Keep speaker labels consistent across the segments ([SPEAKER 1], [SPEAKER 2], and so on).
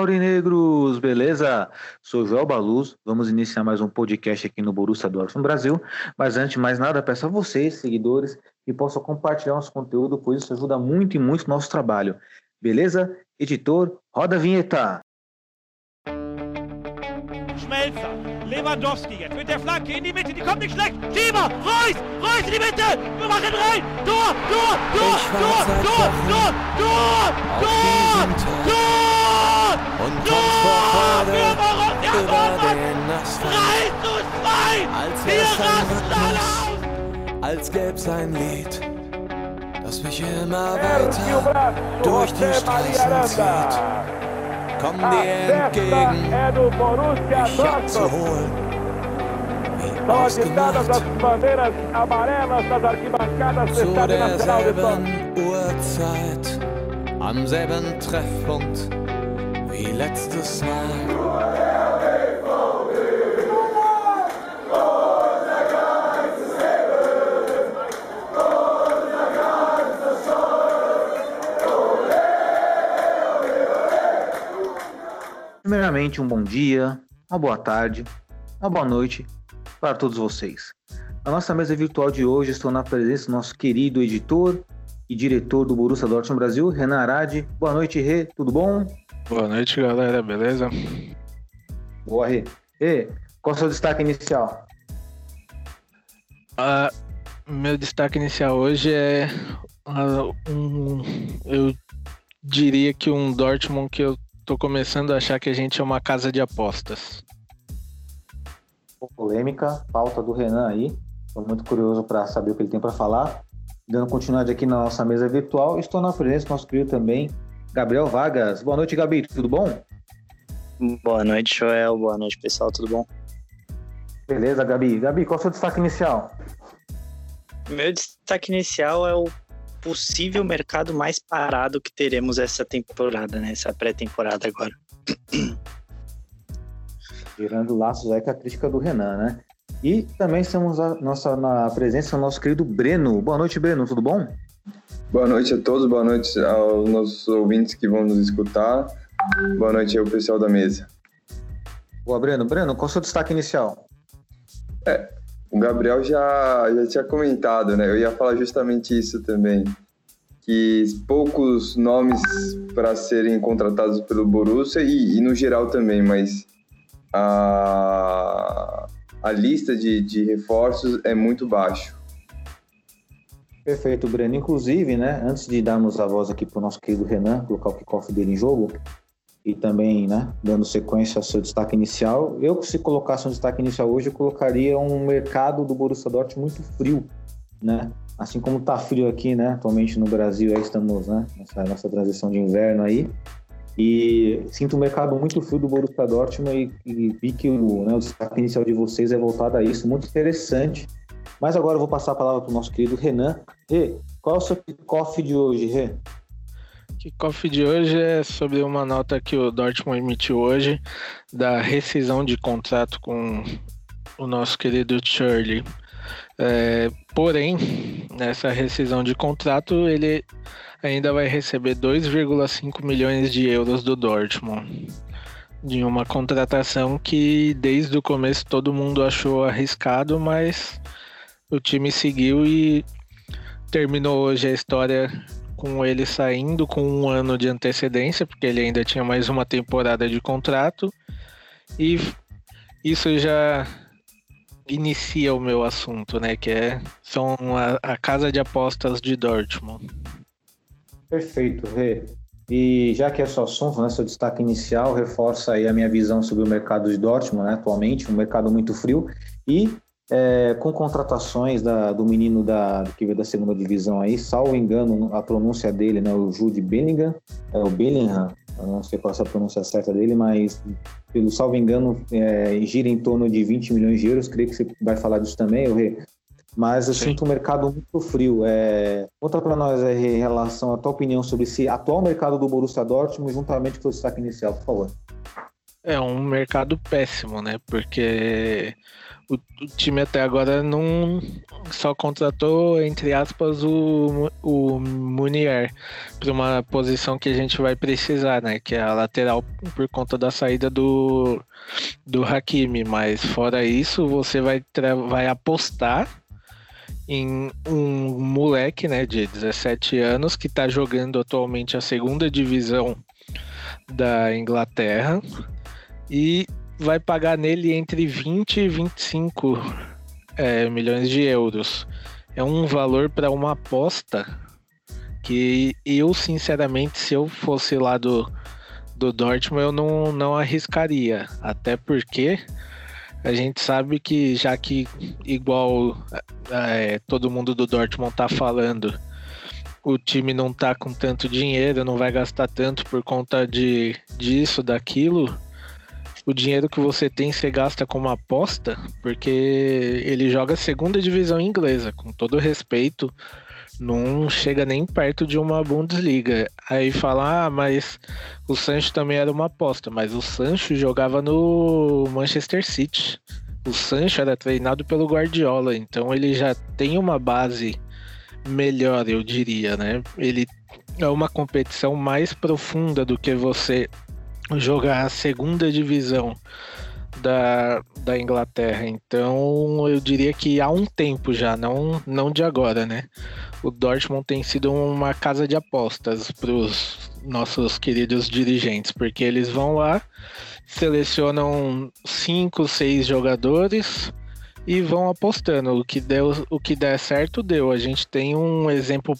[SPEAKER 1] Aurinegros, beleza? Sou Joel Baluz, vamos iniciar mais um podcast aqui no Borussia Dortmund Brasil, mas antes de mais nada, peço a vocês, seguidores, que possam compartilhar nosso conteúdo, pois isso ajuda muito e muito o nosso trabalho, beleza? Editor, roda a vinheta!
[SPEAKER 2] Schmelzer, Lewandowski jetzt mit der Flanke in die Mitte, die kommt nicht schlecht. Schieber, Reus, Reus in die Mitte, wir machen rein. Tor, Tor, Tor, Tor, Tor, Tor, Tor, Tor, Tor,
[SPEAKER 3] Und kommt vor
[SPEAKER 2] Vorfahrt
[SPEAKER 3] über den Asphalt. Als
[SPEAKER 2] Wir rasten alle aus!
[SPEAKER 3] Als gäb's ein Lied, das mich immer weiter durch die Straßen zieht. Komm dir entgegen, mich abzuholen. Wie ausgemacht, zu derselben Uhrzeit, am selben Treffpunkt wie letztes Mal.
[SPEAKER 1] Primeiramente, um bom dia, uma boa tarde, uma boa noite para todos vocês. Na nossa mesa virtual de hoje, estou na presença do nosso querido editor e diretor do Borussia Dortmund Brasil, Renan Arade. Boa noite, Rê, tudo bom?
[SPEAKER 4] Boa noite, galera, beleza?
[SPEAKER 1] Boa, Rê. Rê, qual é o seu destaque inicial?
[SPEAKER 4] Ah, meu destaque inicial hoje é ah, um, eu diria que um Dortmund que eu tô começando a achar que a gente é uma casa de apostas.
[SPEAKER 1] Polêmica, pauta do Renan aí. Estou muito curioso para saber o que ele tem para falar. Dando continuidade aqui na nossa mesa virtual, estou na presença do nosso querido também, Gabriel Vargas. Boa noite, Gabi, tudo bom?
[SPEAKER 5] Boa noite, Joel. Boa noite, pessoal. Tudo bom?
[SPEAKER 1] Beleza, Gabi. Gabi, qual é o seu destaque inicial?
[SPEAKER 5] Meu destaque inicial é o possível mercado mais parado que teremos essa temporada, né? Essa pré-temporada agora.
[SPEAKER 1] Gerando laços aí com a crítica do Renan, né? E também estamos a, nossa, na presença do nosso querido Breno. Boa noite, Breno, tudo bom?
[SPEAKER 6] Boa noite a todos, boa noite aos nossos ouvintes que vão nos escutar. Boa noite ao pessoal da mesa.
[SPEAKER 1] Boa, Breno. Breno, qual é o seu destaque inicial?
[SPEAKER 6] O Gabriel já, já tinha comentado, né? Eu ia falar justamente isso também. Que poucos nomes para serem contratados pelo Borussia e, e no geral também, mas a, a lista de, de reforços é muito baixo.
[SPEAKER 1] Perfeito, Breno. Inclusive, né, antes de darmos a voz aqui para o nosso querido Renan, colocar o kickoff dele em jogo, e também, né, dando sequência ao seu destaque inicial, eu, se colocasse um destaque inicial hoje, eu colocaria um mercado do Borussia Dortmund muito frio, né? Assim como está frio aqui, né, atualmente no Brasil, aí estamos, né, nessa nossa transição de inverno aí, e sinto um mercado muito frio do Borussia Dortmund e, e vi que o, né, o destaque inicial de vocês é voltado a isso, muito interessante. Mas agora eu vou passar a palavra para o nosso querido Renan. Rê, qual é o seu kickoff de hoje, Rê?
[SPEAKER 4] Kickoff de hoje é sobre uma nota que o Dortmund emitiu hoje da rescisão de contrato com o nosso querido Shirley. É, porém, nessa rescisão de contrato, ele ainda vai receber 2,5 milhões de euros do Dortmund. De uma contratação que desde o começo todo mundo achou arriscado, mas o time seguiu e terminou hoje a história com ele saindo com um ano de antecedência, porque ele ainda tinha mais uma temporada de contrato. E isso já inicia o meu assunto, né? Que é são a, a casa de apostas de Dortmund.
[SPEAKER 1] Perfeito, Rê. E já que é seu assunto, né, seu destaque inicial, reforça aí a minha visão sobre o mercado de Dortmund, né, atualmente, um mercado muito frio. E é, com contratações da, do menino da, que veio da segunda divisão aí, salvo engano, a pronúncia dele, né, o Jude Bellingham, é o Bellingham, eu não sei qual é a pronúncia certa dele, mas pelo salvo engano, é, gira em torno de 20 milhões de euros, creio que você vai falar disso também, o Rê. Mas eu
[SPEAKER 4] Sim.
[SPEAKER 1] sinto um mercado muito frio. É, conta para nós é, em relação à tua opinião sobre esse atual mercado do Borussia Dortmund, juntamente com o destaque inicial, por favor.
[SPEAKER 4] é um mercado péssimo, né? Porque o, o, time até agora não só contratou, entre aspas, o, o Munier para uma posição que a gente vai precisar, né? Que é a lateral por conta da saída do, do Hakimi. Mas fora isso, você vai, vai apostar em um moleque né, de 17 anos que está jogando atualmente a segunda divisão da Inglaterra e vai pagar nele entre 20 e 25 é, milhões de euros. É um valor para uma aposta que eu, sinceramente, se eu fosse lá do, do Dortmund, eu não, não arriscaria. Até porque a gente sabe que, já que, igual é, todo mundo do Dortmund tá falando, o time não tá com tanto dinheiro, não vai gastar tanto por conta de disso, daquilo o dinheiro que você tem você gasta como aposta, porque ele joga segunda divisão inglesa, com todo respeito, não chega nem perto de uma Bundesliga. Aí fala, ah, mas o Sancho também era uma aposta, mas o Sancho jogava no Manchester City. O Sancho era treinado pelo Guardiola, então ele já tem uma base melhor, eu diria, né? Ele é uma competição mais profunda do que você jogar a segunda divisão da, da Inglaterra. Então eu diria que há um tempo já, não, não de agora, né? O Dortmund tem sido uma casa de apostas para os nossos queridos dirigentes, porque eles vão lá, selecionam cinco, seis jogadores e vão apostando. O que, deu, o que der certo, deu. A gente tem um exemplo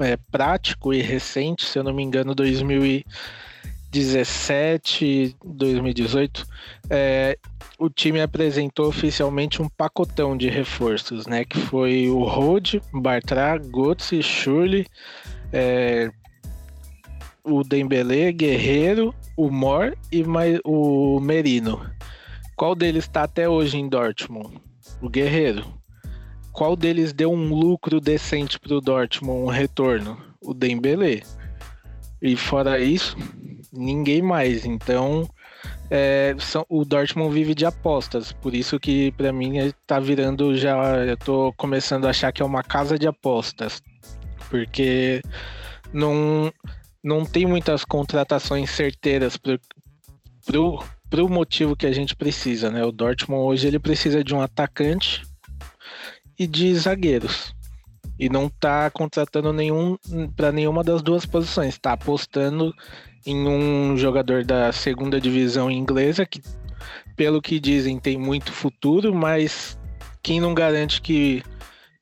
[SPEAKER 4] é, prático e recente, se eu não me engano, 2000 2017, 2018, é, o time apresentou oficialmente um pacotão de reforços, né? Que foi o Rode, Bartra, Götze, Schurli, é, o Dembele, Guerreiro, o Mor e o Merino. Qual deles está até hoje em Dortmund? O Guerreiro. Qual deles deu um lucro decente para o Dortmund, um retorno? O Dembele. E fora isso, ninguém mais. Então, é, são, o Dortmund vive de apostas, por isso que para mim está virando já, eu tô começando a achar que é uma casa de apostas, porque não não tem muitas contratações certeiras pro, pro, pro motivo que a gente precisa, né? O Dortmund hoje ele precisa de um atacante e de zagueiros e não está contratando nenhum para nenhuma das duas posições. Está apostando em um jogador da segunda divisão inglesa que, pelo que dizem, tem muito futuro, mas quem não garante que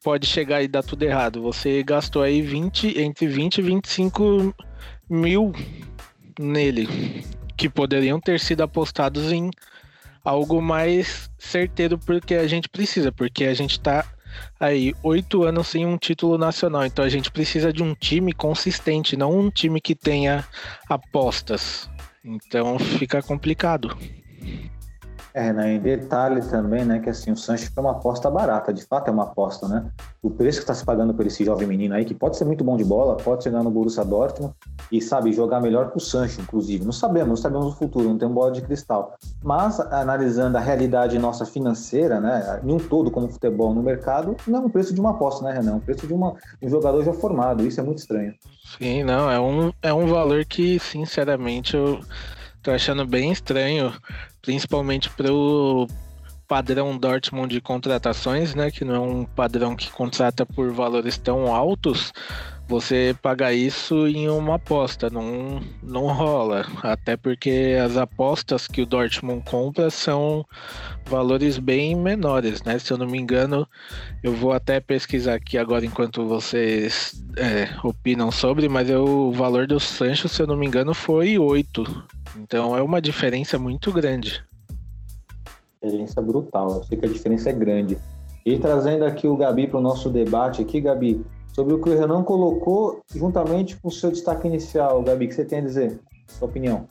[SPEAKER 4] pode chegar e dar tudo errado? Você gastou aí 20, entre 20 e 25 mil nele, que poderiam ter sido apostados em algo mais certeiro porque a gente precisa, porque a gente está aí oito anos sem um título nacional. Então a gente precisa de um time consistente, não um time que tenha apostas. Então fica complicado.
[SPEAKER 1] É, né? Em detalhe também, né? Que assim, o Sancho foi uma aposta barata, de fato é uma aposta, né? O preço que está se pagando por esse jovem menino aí, que pode ser muito bom de bola, pode chegar no Borussia Dortmund e, sabe, jogar melhor que o Sancho, inclusive. Não sabemos, não sabemos o futuro, não tem bola de cristal. Mas, analisando a realidade nossa financeira, né? Em um todo, como futebol no mercado, não é um preço de uma aposta, né, Renan? É um preço de, uma, um jogador já formado. Isso é muito estranho.
[SPEAKER 4] Sim, não, é um, é um valor que, sinceramente, eu tô achando bem estranho principalmente para o padrão Dortmund de contratações, né, que não é um padrão que contrata por valores tão altos, você pagar isso em uma aposta, não, não rola. Até porque as apostas que o Dortmund compra são valores bem menores, né? Se eu não me engano, eu vou até pesquisar aqui agora enquanto vocês é, opinam sobre, mas eu, o valor do Sancho, se eu não me engano, foi 8 então é uma diferença muito grande.
[SPEAKER 1] Diferença brutal. Eu sei que a diferença é grande. E trazendo aqui o Gabi para o nosso debate aqui, Gabi, sobre o que o Renan colocou juntamente com o seu destaque inicial, Gabi, o que você tem a dizer? Sua opinião.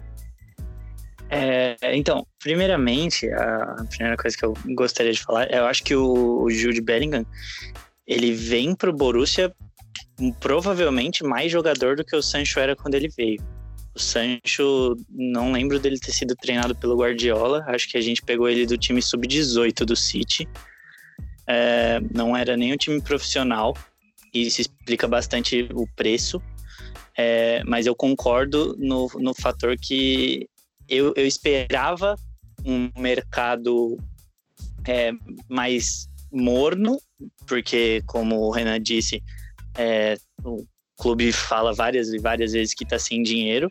[SPEAKER 5] É, então, primeiramente, a primeira coisa que eu gostaria de falar, eu acho que o, o Jude Bellingham, ele vem para o Borussia provavelmente mais jogador do que o Sancho era quando ele veio. O Sancho, não lembro dele ter sido treinado pelo Guardiola. Acho que a gente pegou ele do time sub-18 do City. É, não era nem um time profissional. Isso explica bastante o preço. É, mas eu concordo no, no fator que eu, eu esperava um mercado é, mais morno, porque, como o Renan disse, é, o clube fala várias e várias vezes que está sem dinheiro,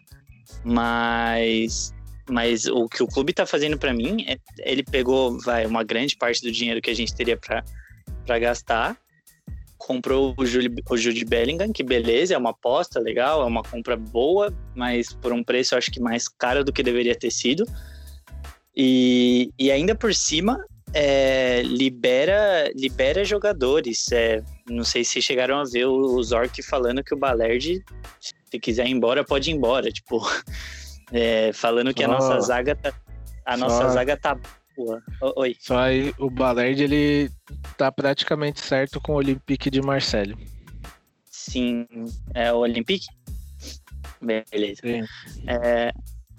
[SPEAKER 5] mas, mas o que o clube está fazendo para mim é ele pegou vai, uma grande parte do dinheiro que a gente teria para gastar, comprou o Jude, o Jude Bellingham, que beleza, é uma aposta legal, é uma compra boa, mas por um preço eu acho que mais caro do que deveria ter sido. E, e ainda por cima, é, libera, libera jogadores. É, não sei se chegaram a ver o, o Zork falando que o Balerdi, se quiser ir embora, pode ir embora. Tipo, é, falando que a nossa zaga tá. A nossa zaga tá boa. Oi.
[SPEAKER 4] Só aí o Balerdi ele tá praticamente certo com o Olympique de Marseille.
[SPEAKER 5] Sim, é o Olympique? Beleza. É,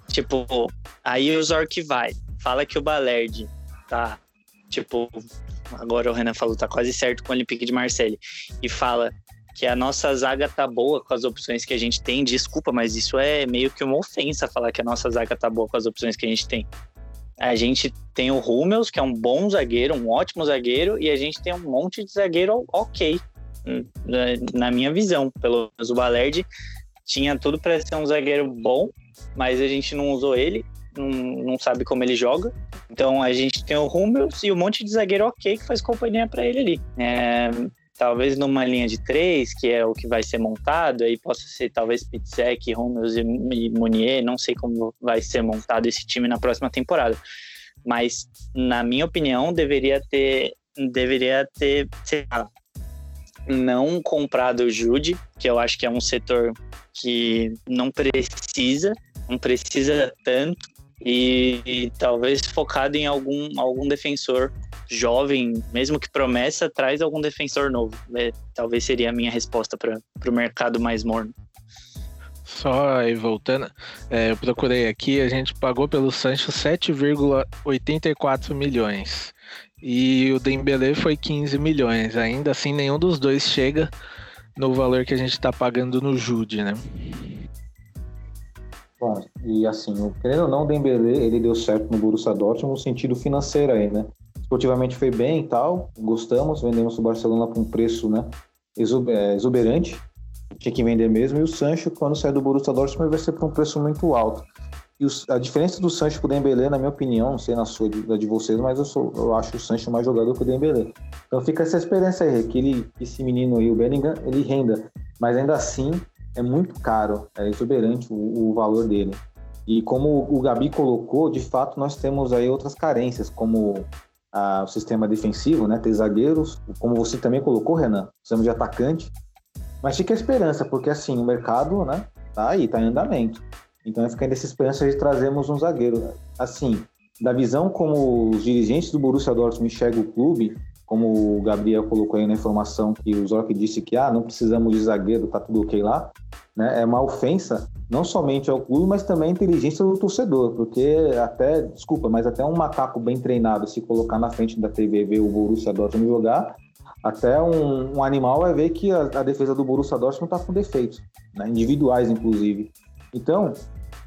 [SPEAKER 5] tipo, aí o Zork vai, fala que o Balerdi tá tipo, agora o Renan falou, tá quase certo com o Olympique de Marseille, e fala que a nossa zaga tá boa com as opções que a gente tem, desculpa, mas isso é meio que uma ofensa falar que a nossa zaga tá boa com as opções que a gente tem. A gente tem o Rummels, que é um bom zagueiro, um ótimo zagueiro, e a gente tem um monte de zagueiro ok, hum, na minha visão. Pelo menos o Balerdi tinha tudo para ser um zagueiro bom, mas a gente não usou ele não, não sabe como ele joga. Então a gente tem o Hummels e um monte de zagueiro ok que faz companhia para ele ali. É, talvez numa linha de três, que é o que vai ser montado, aí possa ser talvez Pizzek, e, e Munier, não sei como vai ser montado esse time na próxima temporada. Mas, na minha opinião, deveria ter, deveria ter, sei lá, não comprado o Jude, que eu acho que é um setor que não precisa, não precisa tanto, e, e, talvez focado em algum, algum defensor jovem, mesmo que promessa, traz algum defensor novo. É, talvez seria a minha resposta para o mercado mais morno.
[SPEAKER 4] Só aí voltando, é, eu procurei aqui, a gente pagou pelo Sancho 7,84 milhões. E o Dembele foi 15 milhões. Ainda assim, nenhum dos dois chega no valor que a gente está pagando no Jude, né?
[SPEAKER 1] Bom, e assim, querendo ou não, o Dembele, ele deu certo no Borussia Dortmund no sentido financeiro aí, né? Esportivamente foi bem e tal, gostamos, vendemos o Barcelona com um preço, né, é, exuberante, tinha que vender mesmo, e o Sancho, quando sai do Borussia Dortmund, vai ser por um preço muito alto. E a diferença do Sancho pro Dembele, na minha opinião, não sei na sua da de vocês, mas eu, sou, eu acho o Sancho mais jogador que o Dembele. Então fica essa experiência aí, que ele, esse menino aí, o Bellingham, ele renda. Mas ainda assim, é muito caro, é exuberante o, o valor dele. E como o Gabi colocou, de fato nós temos aí outras carências, como a, o sistema defensivo, né? Ter zagueiros, como você também colocou, Renan, precisamos de atacante. Mas fica a esperança, porque assim, o mercado, né? Tá aí, tá em andamento. Então fica essa esperança de trazermos um zagueiro. Assim, da visão como os dirigentes do Borussia Dortmund enxergam o clube, como o Gabriel colocou aí na informação que o Zorc disse que ah, não precisamos de zagueiro, tá tudo ok lá, né? É uma ofensa não somente ao clube, mas também à inteligência do torcedor, porque até, desculpa, mas até um macaco bem treinado se colocar na frente da TV e ver o Borussia Dortmund jogar, até um, um animal vai ver que a, a, defesa do Borussia Dortmund tá com defeitos, né? individuais inclusive. Então,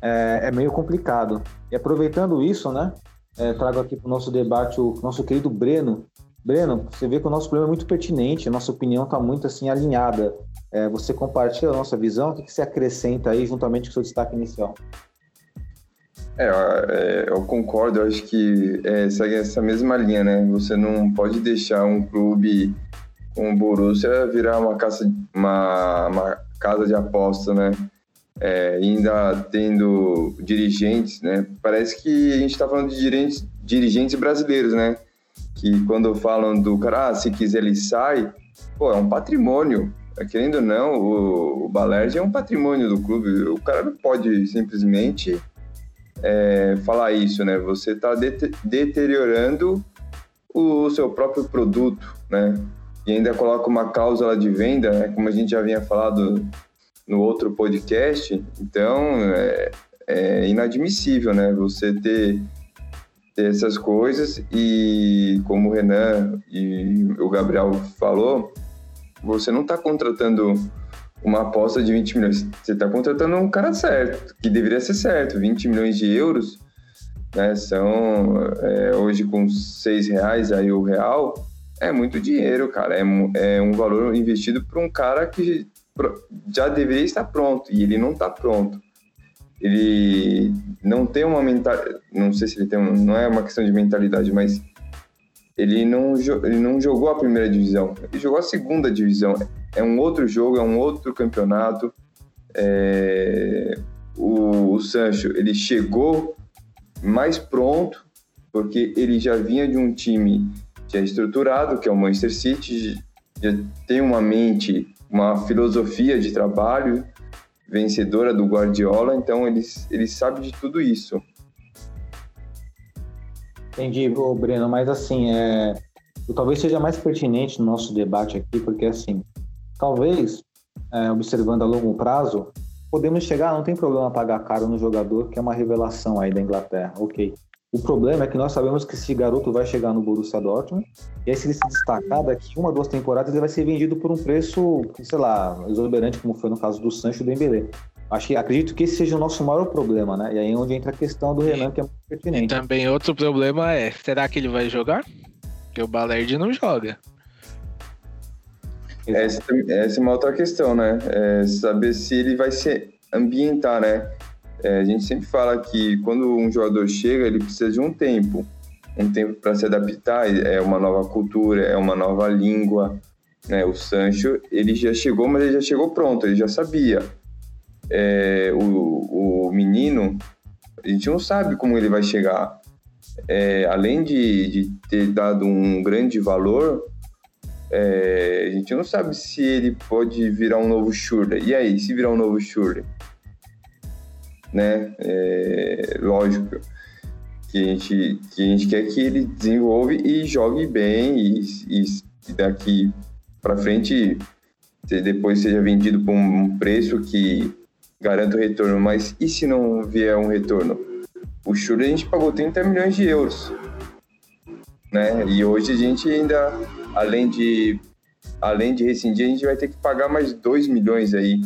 [SPEAKER 1] é, é, meio complicado. E aproveitando isso, né, é, trago aqui para o nosso debate o nosso querido Breno, Breno, você vê que o nosso problema é muito pertinente, a nossa opinião está muito assim alinhada. É, você compartilha a nossa visão, o que, que você acrescenta aí juntamente com o seu destaque inicial?
[SPEAKER 6] É, é eu concordo, eu acho que é, segue essa mesma linha, né? Você não pode deixar um clube como o Borussia virar uma casa, uma, uma casa de aposta, né? É, ainda tendo dirigentes, né? Parece que a gente está falando de dirigentes, dirigentes brasileiros, né? Que quando falam do cara, ah, se quiser ele sai, pô, é um patrimônio. É, querendo ou não, o, o é um patrimônio do clube. O cara não pode simplesmente é, falar isso, né? Você está de deteriorando o seu próprio produto, né? E ainda coloca uma cláusula de venda, né? Como a gente já havia falado no outro podcast, então é, é inadmissível, né? Você ter essas coisas e, como o Renan e o Gabriel falou, você não está contratando uma aposta de 20 milhões, você está contratando um cara certo, que deveria ser certo, 20 milhões de euros, né? São é, hoje com 6 reais aí o real, é muito dinheiro, cara. É, é um valor investido para um cara que já deveria estar pronto e ele não está pronto. Ele não tem uma mentalidade, não sei se ele tem, um, não é uma questão de mentalidade, mas ele não, ele não jogou a primeira divisão, ele jogou a segunda divisão. É um outro jogo, é um outro campeonato. É, o, o Sancho ele chegou mais pronto porque ele já vinha de um time já estruturado, que é o Manchester City, já tem uma mente uma filosofia de trabalho vencedora do Guardiola, então ele, ele sabe de tudo isso.
[SPEAKER 1] Entendi, Breno, mas assim, é, talvez seja mais pertinente no nosso debate aqui, porque assim, talvez, é, observando a longo prazo, podemos chegar, não tem problema pagar caro no jogador, que é uma revelação aí da Inglaterra, ok. O problema é que nós sabemos que esse garoto vai chegar no Borussia Dortmund e aí se ele se destacar daqui uma, duas temporadas ele vai ser vendido por um preço, sei lá, exuberante como foi no caso do Sancho e do Dembélé. Acho que acredito que esse seja o nosso maior problema, né? E aí é onde entra a questão do Renan, que é muito pertinente. E
[SPEAKER 4] também outro problema é, será que ele vai jogar? Porque o Balerdi não joga.
[SPEAKER 6] Essa, essa é uma outra questão, né? É saber se ele vai se ambientar, né? É, a gente sempre fala que quando um jogador chega, ele precisa de um tempo, um tempo para se adaptar, é uma nova cultura, é uma nova língua. Né? O Sancho, ele já chegou, mas ele já chegou pronto, ele já sabia. É, o, o menino, a gente não sabe como ele vai chegar. É, além de, de, ter dado um grande valor, é, a gente não sabe se ele pode virar um novo Schürrle. E aí, se virar um novo Schürrle? Né? É, lógico que a, gente, que a gente quer que ele desenvolva e jogue bem e, e, e daqui para frente depois seja vendido por um preço que garanta o retorno. Mas e se não vier um retorno? O Shuri a gente pagou 30 milhões de euros, né? E hoje a gente ainda, além de além de rescindir, a gente vai ter que pagar mais 2 milhões aí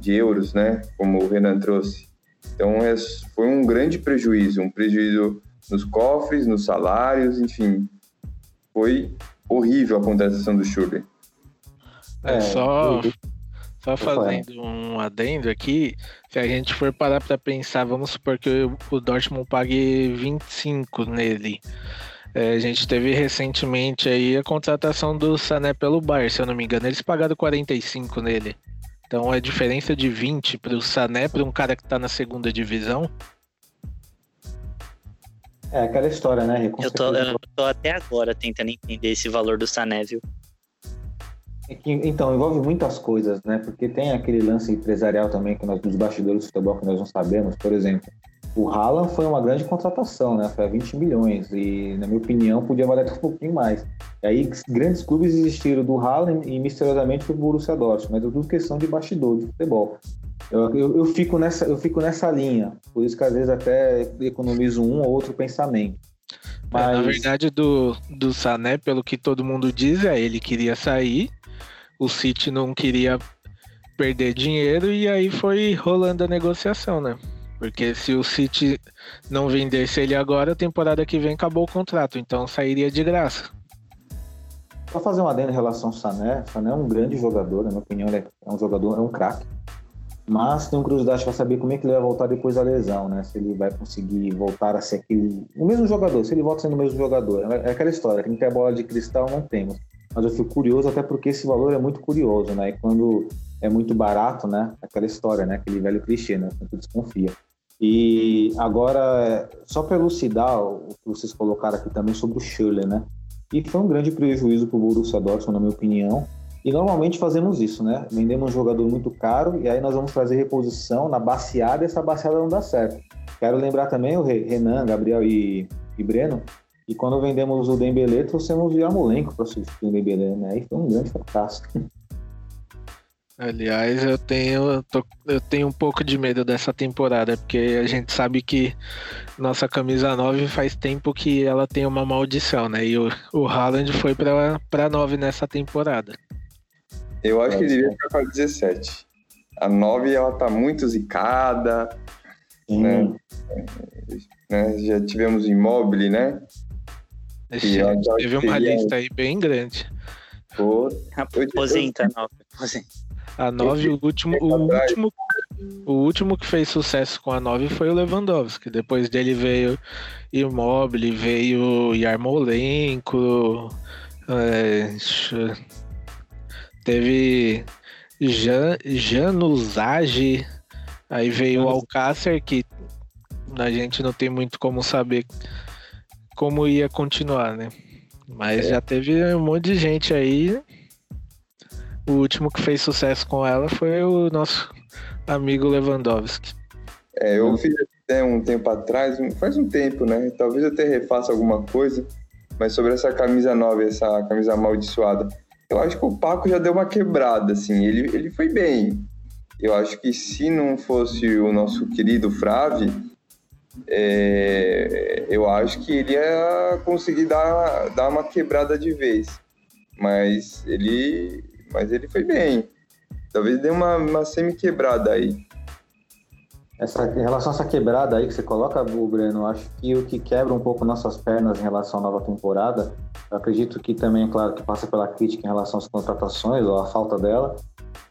[SPEAKER 6] de euros, né? Como o Renan trouxe. Então, é, foi um grande prejuízo, um prejuízo nos cofres, nos salários, enfim. Foi horrível a contratação do Schurter.
[SPEAKER 4] É, é, só, só fazendo um adendo aqui, se a gente for parar para pensar, vamos supor que o Dortmund pague 25 nele. É, a gente teve recentemente aí a contratação do Sané pelo Bayern, se eu não me engano, eles pagaram 45 nele. Então a diferença de 20 para o Sané, para um cara que está na segunda divisão.
[SPEAKER 1] É aquela história, né?
[SPEAKER 5] Eu tô, eu tô até agora tentando entender esse valor do Sané, viu?
[SPEAKER 1] É que, então, envolve muitas coisas, né? Porque tem aquele lance empresarial também que nós, dos bastidores do futebol que nós não sabemos. Por exemplo, o Haaland foi uma grande contratação, né? Foi a 20 milhões e, na minha opinião, podia valer um pouquinho mais. E aí, grandes clubes existiram do Haaland e, misteriosamente, o Borussia Dortmund. Mas é tudo questão de bastidor, de futebol. Eu, eu, eu, fico nessa, eu fico nessa linha. Por isso que, às vezes, até economizo um ou outro pensamento.
[SPEAKER 4] Mas... É, na verdade, do, do Sané, pelo que todo mundo diz, é ele queria sair, o City não queria perder dinheiro e aí foi rolando a negociação, né? Porque se o City não vendesse ele agora, a temporada que vem acabou o contrato, então sairia de graça.
[SPEAKER 1] Só fazer um adendo em relação ao Sané. Sané é um grande jogador, na minha opinião, é um jogador, é um craque. Mas tenho curiosidade para saber como é que ele vai voltar depois da lesão, né? Se ele vai conseguir voltar a ser aquele. O mesmo jogador, se ele volta sendo o mesmo jogador. É aquela história, tem que ter a bola de cristal, não temos. Mas eu fico curioso, até porque esse valor é muito curioso, né? E quando é muito barato, né? Aquela história, né? Aquele velho clichê, né? Desconfia. E agora, só para elucidar o que vocês colocaram aqui também sobre o Schürrle, né? E foi um grande prejuízo para o Borussia Dortmund, na minha opinião. E normalmente fazemos isso, né? Vendemos um jogador muito caro e aí nós vamos fazer reposição na baseada e essa baseada não dá certo. Quero lembrar também o Renan, Gabriel e, e Breno, e quando vendemos o Dembélé, trouxemos o Yarmolenko para substituir o Dembélé, né? Aí foi um grande fracasso.
[SPEAKER 4] Aliás, eu tenho, eu, tô, eu tenho um pouco de medo dessa temporada, porque a gente sabe que nossa camisa 9 faz tempo que ela tem uma maldição, né? E o, o Haaland foi pra, pra 9 nessa temporada.
[SPEAKER 6] Eu acho que ele devia ficar com a 17. A 9 ela tá muito zicada, né? né? Já tivemos Immobile, né?
[SPEAKER 4] Esse, teve uma lista aí bem grande.
[SPEAKER 5] Pô, aposenta, 9. Aposenta.
[SPEAKER 4] A 9, o último, o último, o último que fez sucesso com a 9 foi o Lewandowski. Depois dele veio Immobile, veio Yarmolenko, é, teve Jan, Januzaj, aí veio o Alcácer, que a gente não tem muito como saber como ia continuar, né? Mas é. já teve um monte de gente aí o último que fez sucesso com ela foi o nosso amigo Lewandowski.
[SPEAKER 6] É, eu fiz até um tempo atrás, faz um tempo, né? Talvez eu até refaça alguma coisa, mas sobre essa camisa nova, essa camisa amaldiçoada. Eu acho que o Paco já deu uma quebrada, assim. Ele, ele foi bem. Eu acho que se não fosse o nosso querido Frave, é, eu acho que ele ia conseguir dar, dar uma quebrada de vez. Mas ele, mas ele foi bem. Talvez dê uma, uma semi-quebrada aí.
[SPEAKER 1] Essa, em relação a essa quebrada aí que você coloca, Breno, acho que o que quebra um pouco nossas pernas em relação à nova temporada, acredito que também, claro, que passa pela crítica em relação às contratações ou a falta dela,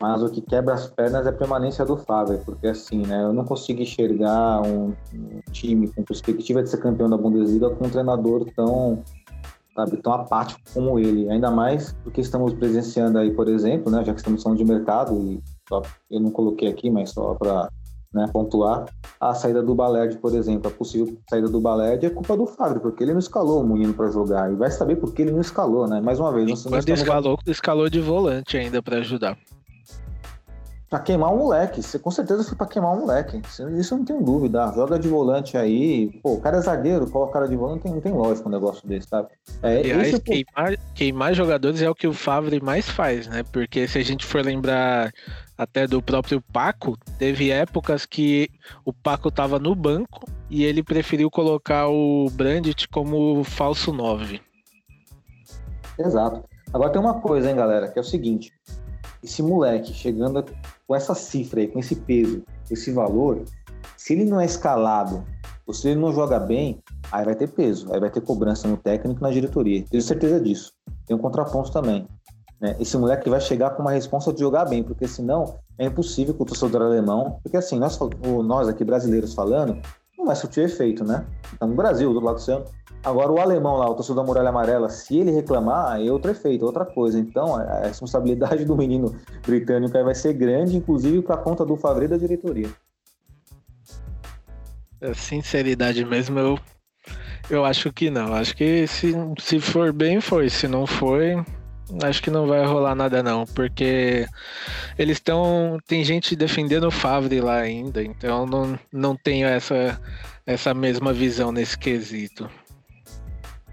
[SPEAKER 1] mas o que quebra as pernas é a permanência do Fábio, porque assim, né, eu não consigo enxergar um, um time com perspectiva de ser campeão da Bundesliga com um treinador tão sabe, tão apático como ele. Ainda mais porque estamos presenciando aí, por exemplo, né, já que estamos falando de mercado, e só, eu não coloquei aqui, mas só para né, pontuar, a saída do Balerd, por exemplo, a possível saída do Balerd é culpa do Fábio, porque ele não escalou o menino para jogar, e vai saber por que ele não escalou, né? Mais uma vez,
[SPEAKER 4] nós, Quando escalou, escalou de volante ainda para ajudar.
[SPEAKER 1] Pra queimar o moleque. Você com certeza foi pra queimar o moleque. Isso eu não tenho dúvida. Joga de volante aí. Pô, o cara é zagueiro, coloca o cara de volante, não tem, lógico um negócio desse, sabe?
[SPEAKER 4] É, Aliás, queimar, queimar jogadores é o que o Favre mais faz, né? Porque se a gente for lembrar até do próprio Paco, teve épocas que o Paco tava no banco e ele preferiu colocar o Brandt como falso 9.
[SPEAKER 1] Exato. Agora tem uma coisa, hein, galera, que é o seguinte: esse moleque chegando com essa cifra aí, com esse peso, esse valor, se ele não é escalado, ou se ele não joga bem, aí vai ter peso, aí vai ter cobrança no técnico e na diretoria. Tenho certeza disso. Tem um contraponto também. Né? Esse moleque vai chegar com uma resposta de jogar bem, porque senão é impossível com o torcedor alemão, porque assim, nós, nós aqui brasileiros falando, não vai surtir efeito, né? Tá no Brasil, do lado do oceano. Agora, o alemão lá, o torcedor da Muralha Amarela, se ele reclamar, é outro efeito, outra coisa. Então, a responsabilidade do menino britânico vai ser grande, inclusive para conta do Favre da diretoria.
[SPEAKER 4] É, sinceridade mesmo, eu, eu acho que não. Acho que se, se for bem, foi. Se não foi, acho que não vai rolar nada não, porque eles estão. Tem gente defendendo o Favre lá ainda, então não, não tenho essa, essa mesma visão nesse quesito.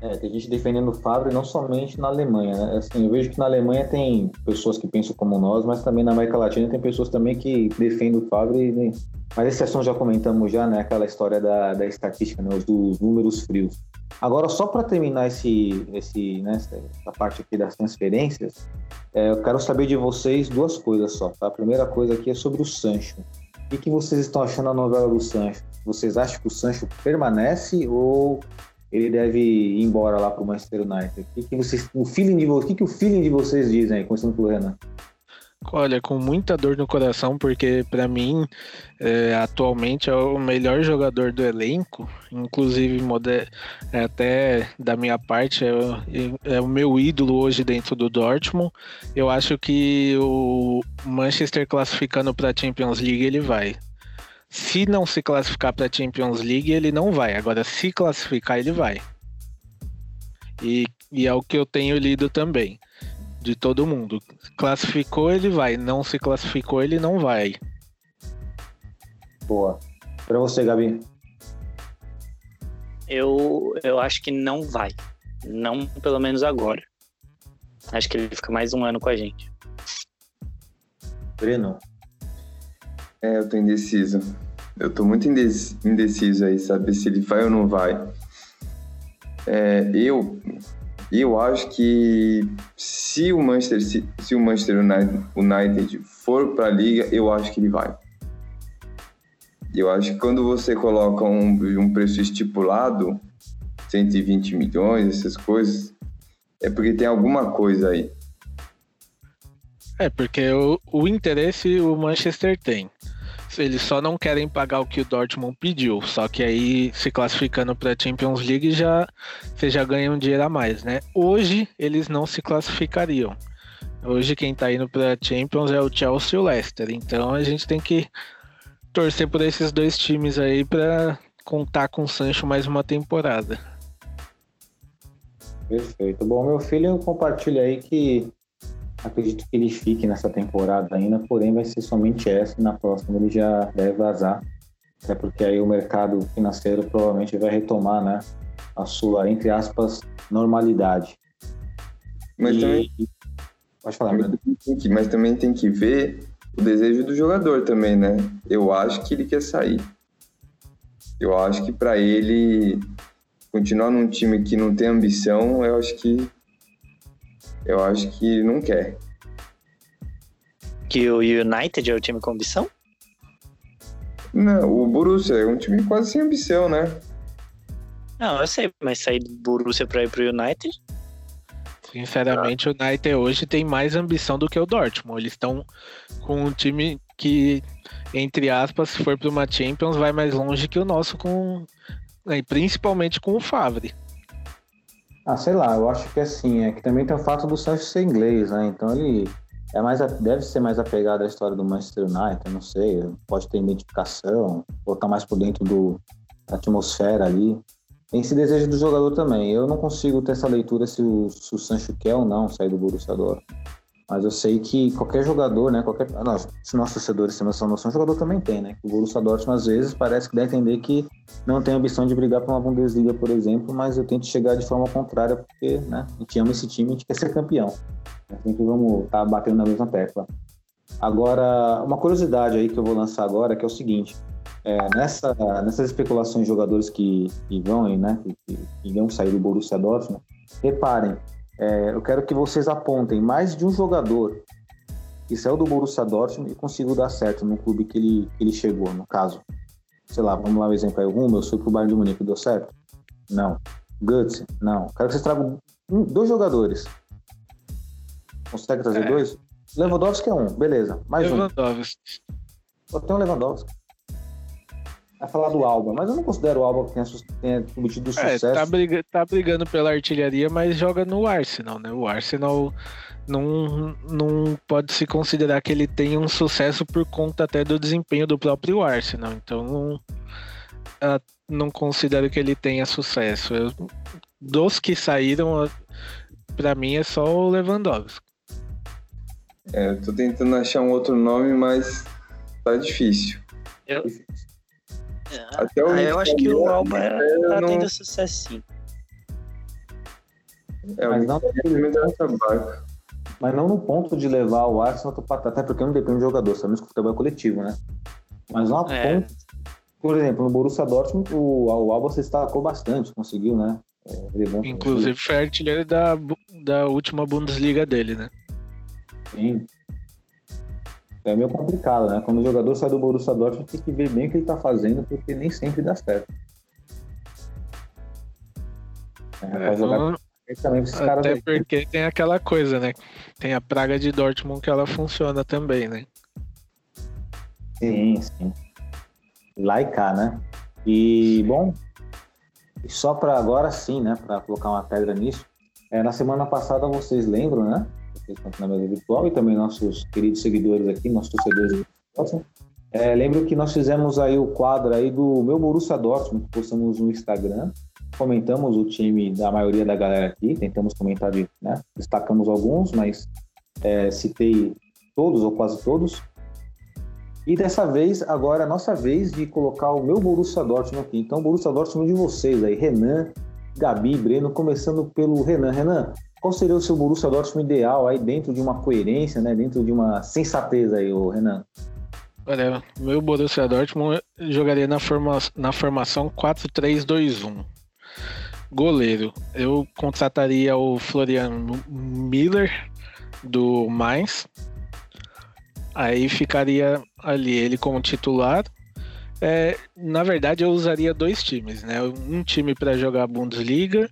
[SPEAKER 1] É, tem gente defendendo o Fábio não somente na Alemanha, né? Assim, eu vejo que na Alemanha tem pessoas que pensam como nós, mas também na América Latina tem pessoas também que defendem o Fábio. E... Mas esse assunto já comentamos já, né? Aquela história da, da estatística, né? dos números frios. Agora, só para terminar esse, esse, né, essa parte aqui das transferências, é, eu quero saber de vocês duas coisas só. Tá? A primeira coisa aqui é sobre o Sancho. O que, que vocês estão achando da novela do Sancho? Vocês acham que o Sancho permanece ou ele deve ir embora lá para o Manchester United. O que, que vocês, o feeling de vocês, o que, que o feeling de vocês dizem começando pelo Renan?
[SPEAKER 4] Olha, com muita dor no coração, porque para mim é, atualmente é o melhor jogador do elenco, inclusive é, até da minha parte é, é, o meu ídolo hoje dentro do Dortmund. Eu acho que o Manchester classificando para a Champions League ele vai. Se não se classificar para a Champions League, ele não vai. Agora, se classificar, ele vai. E, e, é o que eu tenho lido também, de todo mundo. Classificou, ele vai. Não se classificou, ele não vai.
[SPEAKER 1] Boa. Para você, Gabi.
[SPEAKER 5] Eu, eu acho que não vai. Não, pelo menos agora. Acho que ele fica mais um ano com a gente.
[SPEAKER 1] Breno.
[SPEAKER 6] É, eu tô indeciso. Eu tô muito indeciso aí, saber se ele vai ou não vai. É, eu, eu acho que se o Manchester, se, se o Manchester United, for para a liga, eu acho que ele vai. Eu acho que quando você coloca um, um preço estipulado, 120 milhões, essas coisas, é porque tem alguma coisa aí.
[SPEAKER 4] É, porque o, o interesse o Manchester tem. Eles só não querem pagar o que o Dortmund pediu. Só que aí, se classificando para a Champions League, já, você já ganha um dinheiro a mais, né? Hoje, eles não se classificariam. Hoje, quem está indo para a Champions é o Chelsea e o Leicester. Então, a gente tem que torcer por esses dois times aí para contar com o Sancho mais uma temporada.
[SPEAKER 1] Perfeito. Bom, meu filho compartilha aí que acredito que ele fique nessa temporada ainda, porém vai ser somente essa e na próxima ele já deve vazar. Até porque aí o mercado financeiro provavelmente vai retomar, né, a sua, entre aspas, normalidade.
[SPEAKER 6] Mas, e... também...
[SPEAKER 1] Pode falar, mas,
[SPEAKER 6] que, mas também tem que ver o desejo do jogador também, né? Eu acho que ele quer sair. Eu acho que para ele continuar num time que não tem ambição, eu acho que eu acho que não quer.
[SPEAKER 5] Que o United é o time com ambição?
[SPEAKER 6] Não, o Borussia é um time quase sem ambição, né?
[SPEAKER 5] Não, eu sei, mas sair do Borussia pra ir pro United?
[SPEAKER 4] Sinceramente, ah. o United hoje tem mais ambição do que o Dortmund. Eles estão com um time que, entre aspas, se for para uma Champions, vai mais longe que o nosso, com, né, principalmente com o Favre.
[SPEAKER 1] Ah, sei lá, eu acho que assim, é que também tem o fato do Sancho ser inglês, né? Então ele é mais, deve ser mais apegado à história do Manchester United, não sei, pode ter identificação, ou tá mais por dentro do, da atmosfera ali. Tem esse desejo do jogador também. Eu não consigo ter essa leitura se o, se o Sancho quer ou não sair do Borussia Dortmund. Mas eu sei que qualquer jogador, né? Qualquer, não, se nossos torcedores têm essa noção, o jogador também tem, né? O Borussia Dortmund às vezes parece que dá a entender que não tem ambição de brigar para uma Bundesliga, por exemplo, mas eu tento chegar de forma contrária porque, né? A gente ama esse time, a gente quer ser campeão. Sempre vamos estar tá batendo na mesma tecla. Agora, uma curiosidade aí que eu vou lançar agora, que é o seguinte: é, nessa, nessas especulações de jogadores que, que vão, né? Que, que vão sair do Borussia Dortmund, reparem é, eu quero que vocês apontem mais de um jogador que saiu do Borussia Dortmund e conseguiu dar certo no clube que ele, que ele chegou, no caso. Sei lá, vamos lá um exemplo aí. O Hummels foi pro Bayern de Munique, deu certo? Não. Guts? Não. Quero que vocês tragam dois jogadores. Consegue trazer é. dois? Lewandowski é um, beleza. Mais
[SPEAKER 4] Lewandowski.
[SPEAKER 1] um. Eu tenho o Lewandowski a falar do Alba, mas eu não considero o Alba que tenha, tenha cometido sucesso. É,
[SPEAKER 4] tá, briga, tá brigando pela artilharia, mas joga no Arsenal, né? O Arsenal não, não pode se considerar que ele tenha um sucesso por conta até do desempenho do próprio Arsenal. Então não, não considero que ele tenha sucesso. Eu, dos que saíram, para mim é só o Lewandowski.
[SPEAKER 6] É, eu tô tentando achar um outro nome, mas tá difícil.
[SPEAKER 5] Eu, até o ah, eu acho que o Alba tá não... tendo sucesso sim.
[SPEAKER 6] É, mas não,
[SPEAKER 1] mas não no ponto de levar o Arsenal para até porque não depende do jogador, sabemos que o futebol é coletivo, né? Mas não a é. ponto, por exemplo, no Borussia Dortmund o, o Alba se destacou bastante, conseguiu, né?
[SPEAKER 4] É, Inclusive foi artilheiro da, da última Bundesliga dele, né?
[SPEAKER 1] Sim é meio complicado, né? Quando o jogador sai do Borussia Dortmund, tem que ver bem o que ele tá fazendo, porque nem sempre dá certo.
[SPEAKER 4] É, é, jogar... Até porque tem aquela coisa, né? Tem a praga de Dortmund que ela funciona também, né?
[SPEAKER 1] Sim, sim. Lá e cá, né? E, bom, só para agora sim, né? Para colocar uma pedra nisso, é, na semana passada vocês lembram, né? Tanto na mesa virtual e também nossos queridos seguidores aqui, nossos torcedores. É, lembro que nós fizemos aí o quadro aí do meu Borussia Dortmund, que postamos no Instagram, comentamos o time da maioria da galera aqui, tentamos comentar, de, né, destacamos alguns, mas é, citei todos ou quase todos. E dessa vez, agora é a nossa vez de colocar o meu Borussia Dortmund aqui. Então, Borussia Dortmund de vocês aí, Renan, Gabi, Breno, começando pelo Renan. Renan, qual seria o seu Borussia Dortmund ideal aí dentro de uma coerência, né? Dentro de uma sensatez aí, o Renan?
[SPEAKER 4] Olha, meu Borussia Dortmund jogaria na, forma, na formação 4-3-2-1. Goleiro, eu contrataria o Florian Miller do Mainz. Aí ficaria ali ele como titular. É, na verdade, eu usaria dois times, né? Um time para jogar Bundesliga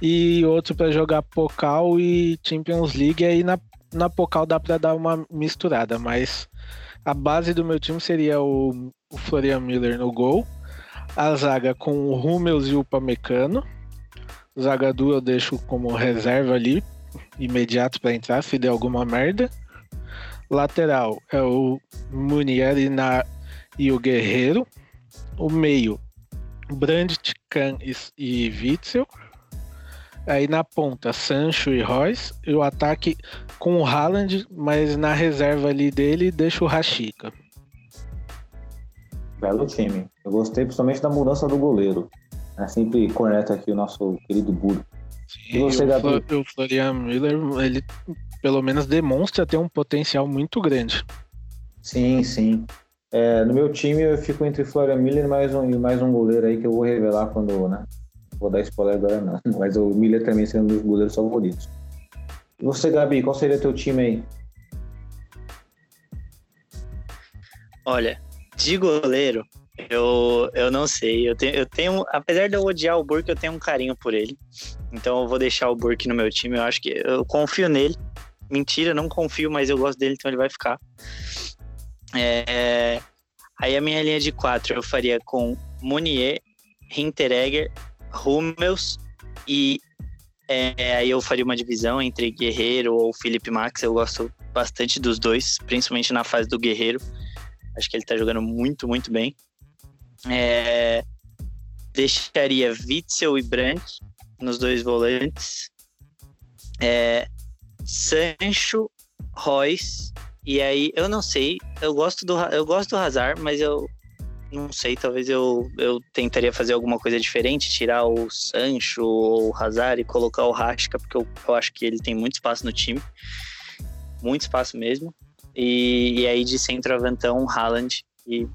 [SPEAKER 4] e outro para jogar Pokal e Champions League. Aí na, na Pokal dá para dar uma misturada, mas a base do meu time seria o, o Florian Miller no gol, a zaga com o Hummels e o Pamecano. Zaga du eu deixo como reserva ali, imediato para entrar se der alguma merda. Lateral é o Munier e, na, e o Guerreiro. O meio, Brandt, Kahn e, e Witzel. Aí na ponta, Sancho e Royce. E o ataque com o Haaland, mas na reserva ali dele deixa o Rashica.
[SPEAKER 1] Belo time. Eu gostei principalmente da mudança do goleiro. É sempre correto aqui o nosso querido Burro.
[SPEAKER 4] Sim, e você, o, o Florian Miller, ele pelo menos demonstra ter um potencial muito grande.
[SPEAKER 1] Sim, sim. É, no meu time eu fico entre Florian Miller e mais um, e mais um goleiro aí que eu vou revelar quando, né? Vou dar spoiler agora não. Mas o Miller também sendo um dos goleiros favoritos. E você, Gabi, qual seria teu time aí?
[SPEAKER 5] Olha, de goleiro, eu, eu não sei. Eu tenho, eu tenho, apesar de eu odiar o Burke, eu tenho um carinho por ele. Então eu vou deixar o Burke no meu time. Eu acho que eu confio nele. Mentira, não confio, mas eu gosto dele, então ele vai ficar. É, aí a minha linha de quatro eu faria com Munier, Hinteregger, Hummels e é, aí eu faria uma divisão entre Guerreiro ou Felipe Max. Eu gosto bastante dos dois, principalmente na fase do Guerreiro. Acho que ele tá jogando muito, muito bem. É, deixaria Witzel e Brandt nos dois volantes. É, Sancho, Royce. E aí, eu não sei. Eu gosto do, eu gosto do Hazard, mas eu não sei, talvez eu, eu tentaria fazer alguma coisa diferente, tirar o Sancho ou o Hazard e colocar o Rasca, porque eu, eu acho que ele tem muito espaço no time. Muito espaço mesmo. E, e aí de centroavantão, Haaland. E,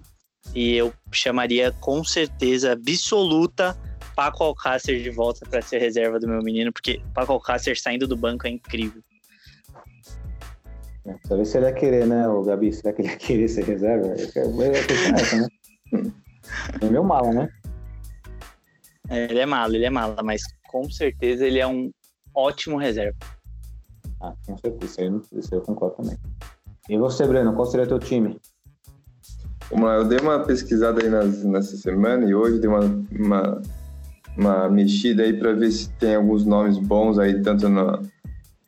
[SPEAKER 5] e eu chamaria com certeza absoluta Paco Alcácer de volta para ser reserva do meu menino, porque Paco Alcácer saindo do banco é incrível.
[SPEAKER 1] Só ver se ele ia querer, né, o Gabi? Será que ele ia querer ser reserva? É essa, né? É meu mala, né?
[SPEAKER 5] É, ele é mala, ele é mala, mas com certeza ele é um ótimo reserva.
[SPEAKER 1] Ah, com certeza, isso aí, isso aí eu concordo também. E você, Breno, qual seria teu time?
[SPEAKER 6] Vamos lá, eu dei uma pesquisada aí nas, nessa semana e hoje dei uma, uma, uma mexida aí para ver se tem alguns nomes bons aí, tanto no,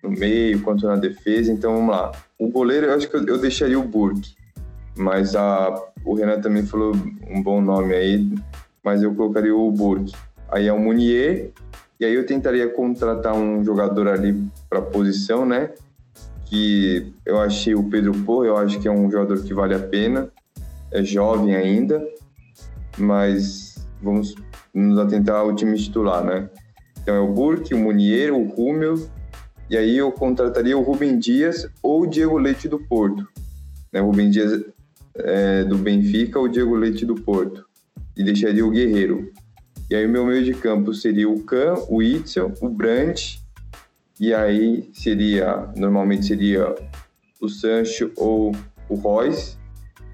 [SPEAKER 6] no meio quanto na defesa. Então vamos lá. O goleiro, eu acho que eu, eu deixaria o Burke, mas a, o Renan também falou um bom nome aí, mas eu colocaria o Burke. Aí é o Munier, e aí eu tentaria contratar um jogador ali para posição, né? Que eu achei o Pedro Pô, eu acho que é um jogador que vale a pena, é jovem ainda, mas vamos nos atentar ao time titular, né? Então é o Burke, o Munier, o Rúmel, e aí eu contrataria o Rubem Dias ou o Diego Leite do Porto. Né? Rubem Dias é, do Benfica, o Diego Leite do Porto. E deixaria o Guerreiro. E aí meu meio de campo seria o Kahn, o Itzel, o Brandt. E aí seria, normalmente seria o Sancho ou o Royce.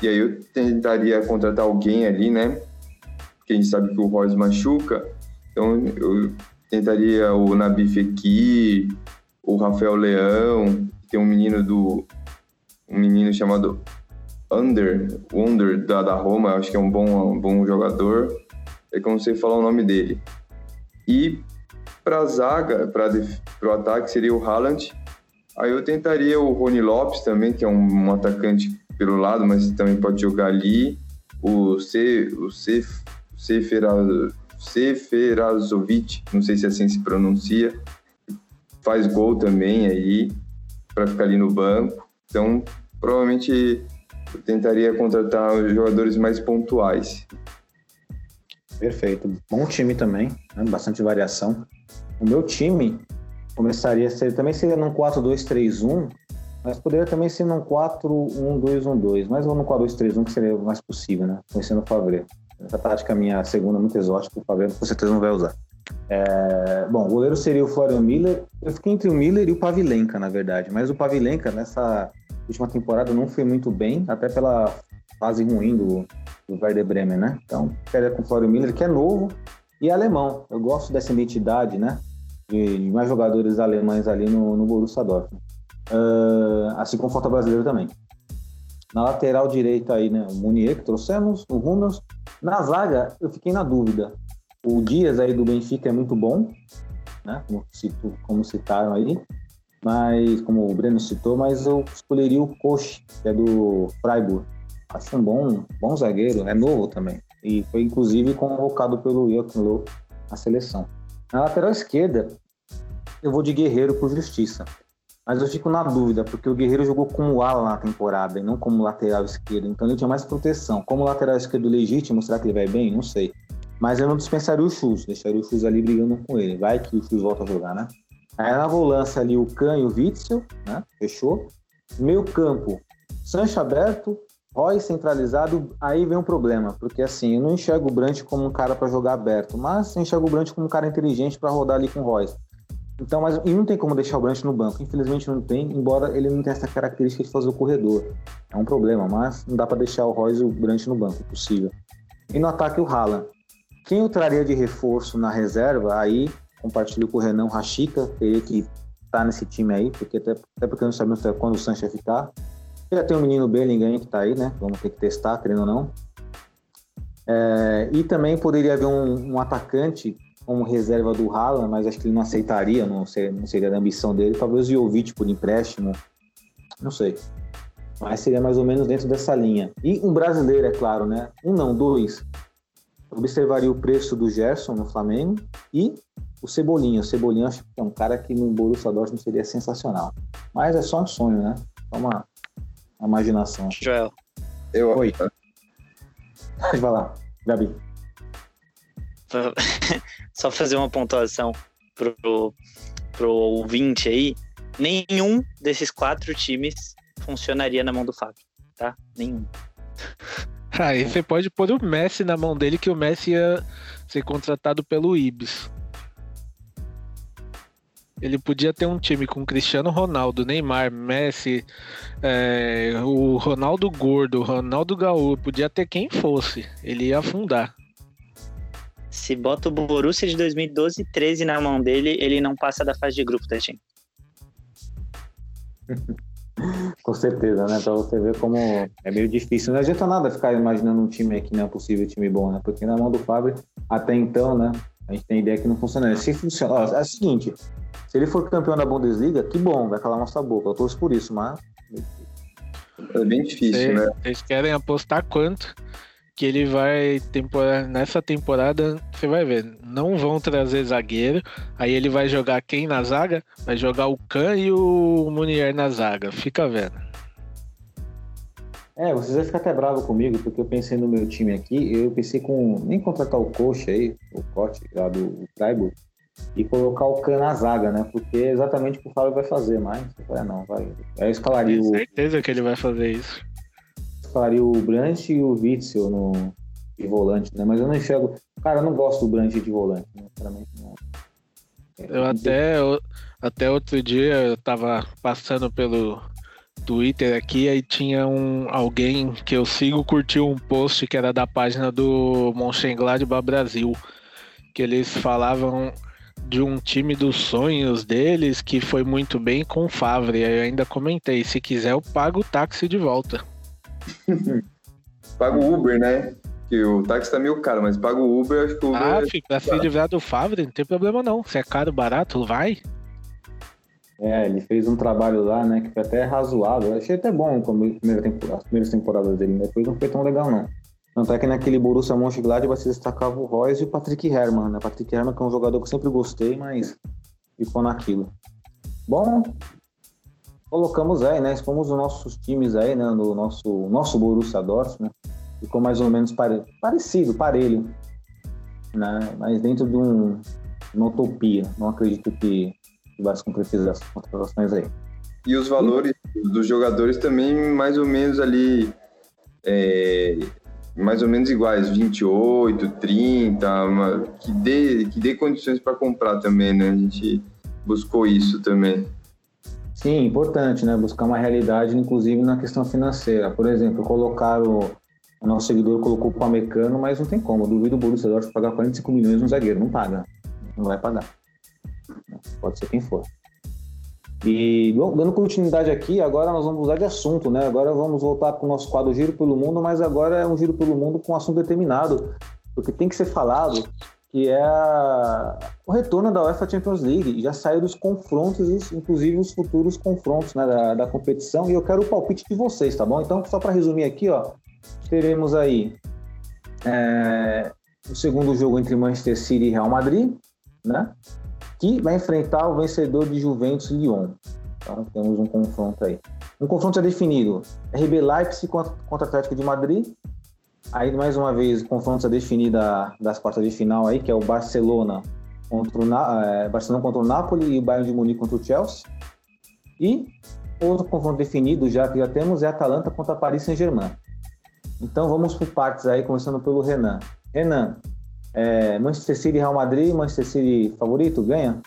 [SPEAKER 6] E aí eu tentaria contratar alguém ali, né? Porque a gente sabe que o Royce machuca. Então eu tentaria o Nabi Fekir, o Rafael Leão, tem um menino do um menino chamado Under, Under da, da Roma, acho que é um bom, um bom jogador. É que eu não sei falar o nome dele. E para zaga, para o ataque, seria o Haaland. Aí eu tentaria o Rony Lopes também, que é um, um atacante pelo lado, mas também pode jogar ali. O, C, o C, Ceferazovic, não sei se assim se pronuncia, faz gol também aí, para ficar ali no banco. Então, provavelmente eu tentaria contratar jogadores mais pontuais.
[SPEAKER 1] Perfeito. Bom time também, né? bastante variação. O meu time, começaria, ser, também seria num 4-2-3-1, mas poderia também ser num 4-1-2-1-2, mas ou no 4-2-3-1 que seria mais possível, né? Conhecendo o Favre. Essa tática minha segunda muito exótica, o Favre com certeza não vai usar. É, bom, o goleiro seria o Florian Miller. Eu fiquei entre o Miller e o Pavilenka, na verdade. Mas o Pavilenka, nessa última temporada, não foi muito bem, até pela fase ruim do, do Werder Bremen, né? Então, ficaria com o Florian Miller, que é novo e alemão. Eu gosto dessa identidade, né? De, de mais jogadores alemães ali no, no Borussia Dortmund. Uh, assim como falta brasileiro também. Na lateral direita aí, né? O Munier, que trouxemos, o Hummels. Na zaga, eu fiquei na dúvida. O Dias aí do Benfica é muito bom, né? Como, cito, como citaram aí. Mas, como o Breno citou, mas eu escolheria o Koch, que é do Freiburg. Acho um bom, bom zagueiro, é novo também. E foi inclusive convocado pelo Joachim Löw na seleção. Na lateral esquerda, eu vou de Guerreiro por justiça. Mas eu fico na dúvida, porque o Guerreiro jogou como ala na temporada e não como lateral esquerdo. Então ele tinha mais proteção. Como lateral esquerdo legítimo, será que ele vai bem? Não sei. Mas eu não dispensaria o Chus, deixaria o Chus ali brigando com ele. Vai que o Chus volta a jogar, né? Aí na volância ali o Can e o Witzel, né? Fechou. Meio campo, Sancho aberto, Roy centralizado, aí vem um problema, porque assim, eu não enxergo o Brandt como um cara para jogar aberto, mas enxergo o Brandt como um cara inteligente para rodar ali com o Roy. Então, mas e não tem como deixar o Brandt no banco. Infelizmente não tem, embora ele não tenha essa característica de fazer o corredor. É um problema, mas não dá para deixar o Royce e o Brandt no banco, é possível. E no ataque o Haaland. Quem eu traria de reforço na reserva, aí compartilho com o Renan Rachica, teria que estar tá nesse time aí, porque até, até porque não sabemos quando o Sanches vai ficar. Já tem o menino Bellingham que está aí, né? Vamos ter que testar, querendo ou não. É, e também poderia haver um, um, atacante como reserva do Haaland, mas acho que ele não aceitaria, não, não seria da ambição dele. Talvez o Jovic por empréstimo, não sei. Mas seria mais ou menos dentro dessa linha. E um brasileiro, é claro, né? Um não, dois. Observaria o preço do Gerson no Flamengo e o Cebolinha. O Cebolinha acho que é um cara que no Borussia Dortmund seria sensacional. Mas é só um sonho, né? Só uma, uma imaginação.
[SPEAKER 5] Joel.
[SPEAKER 6] Eu...
[SPEAKER 1] Oi. Pode falar, Gabi.
[SPEAKER 5] Só fazer uma pontuação pro, pro ouvinte aí. Nenhum desses quatro times funcionaria na mão do Fábio, tá? Nenhum.
[SPEAKER 4] Aí você pode pôr o Messi na mão dele, que o Messi ia ser contratado pelo Ibis. Ele podia ter um time com Cristiano Ronaldo, Neymar, Messi, é, o Ronaldo Gordo, Ronaldo Gaúcho, podia ter quem fosse. Ele ia afundar.
[SPEAKER 5] Se bota o Borussia de 2012 e 13 na mão dele, ele não passa da fase de grupo da tá, gente.
[SPEAKER 1] Com certeza, né? Pra você ver como é meio difícil. Não adianta nada ficar imaginando um time que não é possível time bom, né? Porque na mão do Fábio, até então, né? A gente tem ideia que não funciona. Se funciona, ó, é o seguinte: se ele for campeão da Bundesliga, que bom, vai calar nossa boca. Eu torço por isso, mas.
[SPEAKER 6] É bem difícil,
[SPEAKER 4] Cê,
[SPEAKER 6] né?
[SPEAKER 4] Vocês querem apostar quanto? Que ele vai temporada, nessa temporada, você vai ver, não vão trazer zagueiro. Aí ele vai jogar quem na zaga? Vai jogar o Khan e o Munier na zaga. Fica vendo.
[SPEAKER 1] É, vocês vão ficar até bravos comigo, porque eu pensei no meu time aqui, eu pensei com nem contratar o coach aí, o corte lá do Freiburg, e colocar o Can na zaga, né? Porque é exatamente o que o Fábio vai fazer, mas é, não, vai. Aí eu escalaria
[SPEAKER 4] Tenho
[SPEAKER 1] o.
[SPEAKER 4] certeza que ele vai fazer isso.
[SPEAKER 1] Escalaria o Brandt e o Witzel no de volante, né? Mas eu não enxergo. Cara, eu não gosto do Brandt de volante, né? Sinceramente.
[SPEAKER 4] Eu até, eu, até outro dia eu tava passando pelo Twitter aqui, aí tinha um alguém que eu sigo curtiu um post que era da página do Mönchengladbach Brasil, que eles falavam de um time dos sonhos deles que foi muito bem com o Favre. Aí eu ainda comentei, se quiser eu pago o táxi de volta.
[SPEAKER 6] Paga o Uber, né? Que o táxi tá meio caro, mas paga o Uber, acho que o Uber.
[SPEAKER 4] Ah,
[SPEAKER 6] é
[SPEAKER 4] filho, pra se livrar do Favre, não tem problema não. Se é caro, barato, vai.
[SPEAKER 1] É, ele fez um trabalho lá, né, que foi até razoável. Eu achei até bom como primeira temporada, as primeiras temporadas dele, depois não foi tão legal, não. Tanto é que naquele Borussia Mönchengladbach se destacava o Royce e o Patrick Herrmann, né? Patrick Herrmann que é um jogador que eu sempre gostei, mas ficou naquilo. Bom, colocamos aí, né? Fomos os nossos times aí, né? No nosso, nosso Borussia Dortmund, né? Ficou mais ou menos pare... parecido, parelho, né? Mas dentro de um, uma utopia. Não acredito que vai se concretizar essas contratações aí.
[SPEAKER 6] E os valores dos jogadores também mais ou menos ali, é, mais ou menos iguais, 28, 30, uma, que, dê, que dê condições para comprar também, né? A gente buscou isso também.
[SPEAKER 1] Sim, importante, né? Buscar uma realidade, inclusive na questão financeira. Por exemplo, colocar o, o nosso seguidor colocou o Pamecano, mas não tem como. Eu duvido o Borussia Dortmund pagar 45 milhões no zagueiro. Não paga. Não vai pagar. Pode ser quem for. E dando continuidade aqui, agora nós vamos mudar de assunto, né? Agora vamos voltar para o nosso quadro Giro pelo Mundo, mas agora é um Giro pelo Mundo com um assunto determinado, porque tem que ser falado, que é a... o retorno da UEFA Champions League. Já saiu dos confrontos, inclusive os futuros confrontos né, da, da competição, e eu quero o palpite de vocês, tá bom? Então, só para resumir aqui, ó, teremos aí é, o segundo jogo entre Manchester City e Real Madrid, né? que vai enfrentar o vencedor de Juventus Lyon. Então temos um confronto aí. Um confronto já definido: RB Leipzig contra, contra Atlético de Madrid. Aí mais uma vez confronto já definido das quartas de final aí, que é o Barcelona contra o, é, Barcelona contra o Napoli e o Bayern de Munique contra o Chelsea. E outro confronto definido já que já temos é Atalanta contra Paris Saint-Germain. Então vamos por partes aí, começando pelo Renan. Renan, é, Manchester City e Real Madrid, Manchester City favorito, ganha?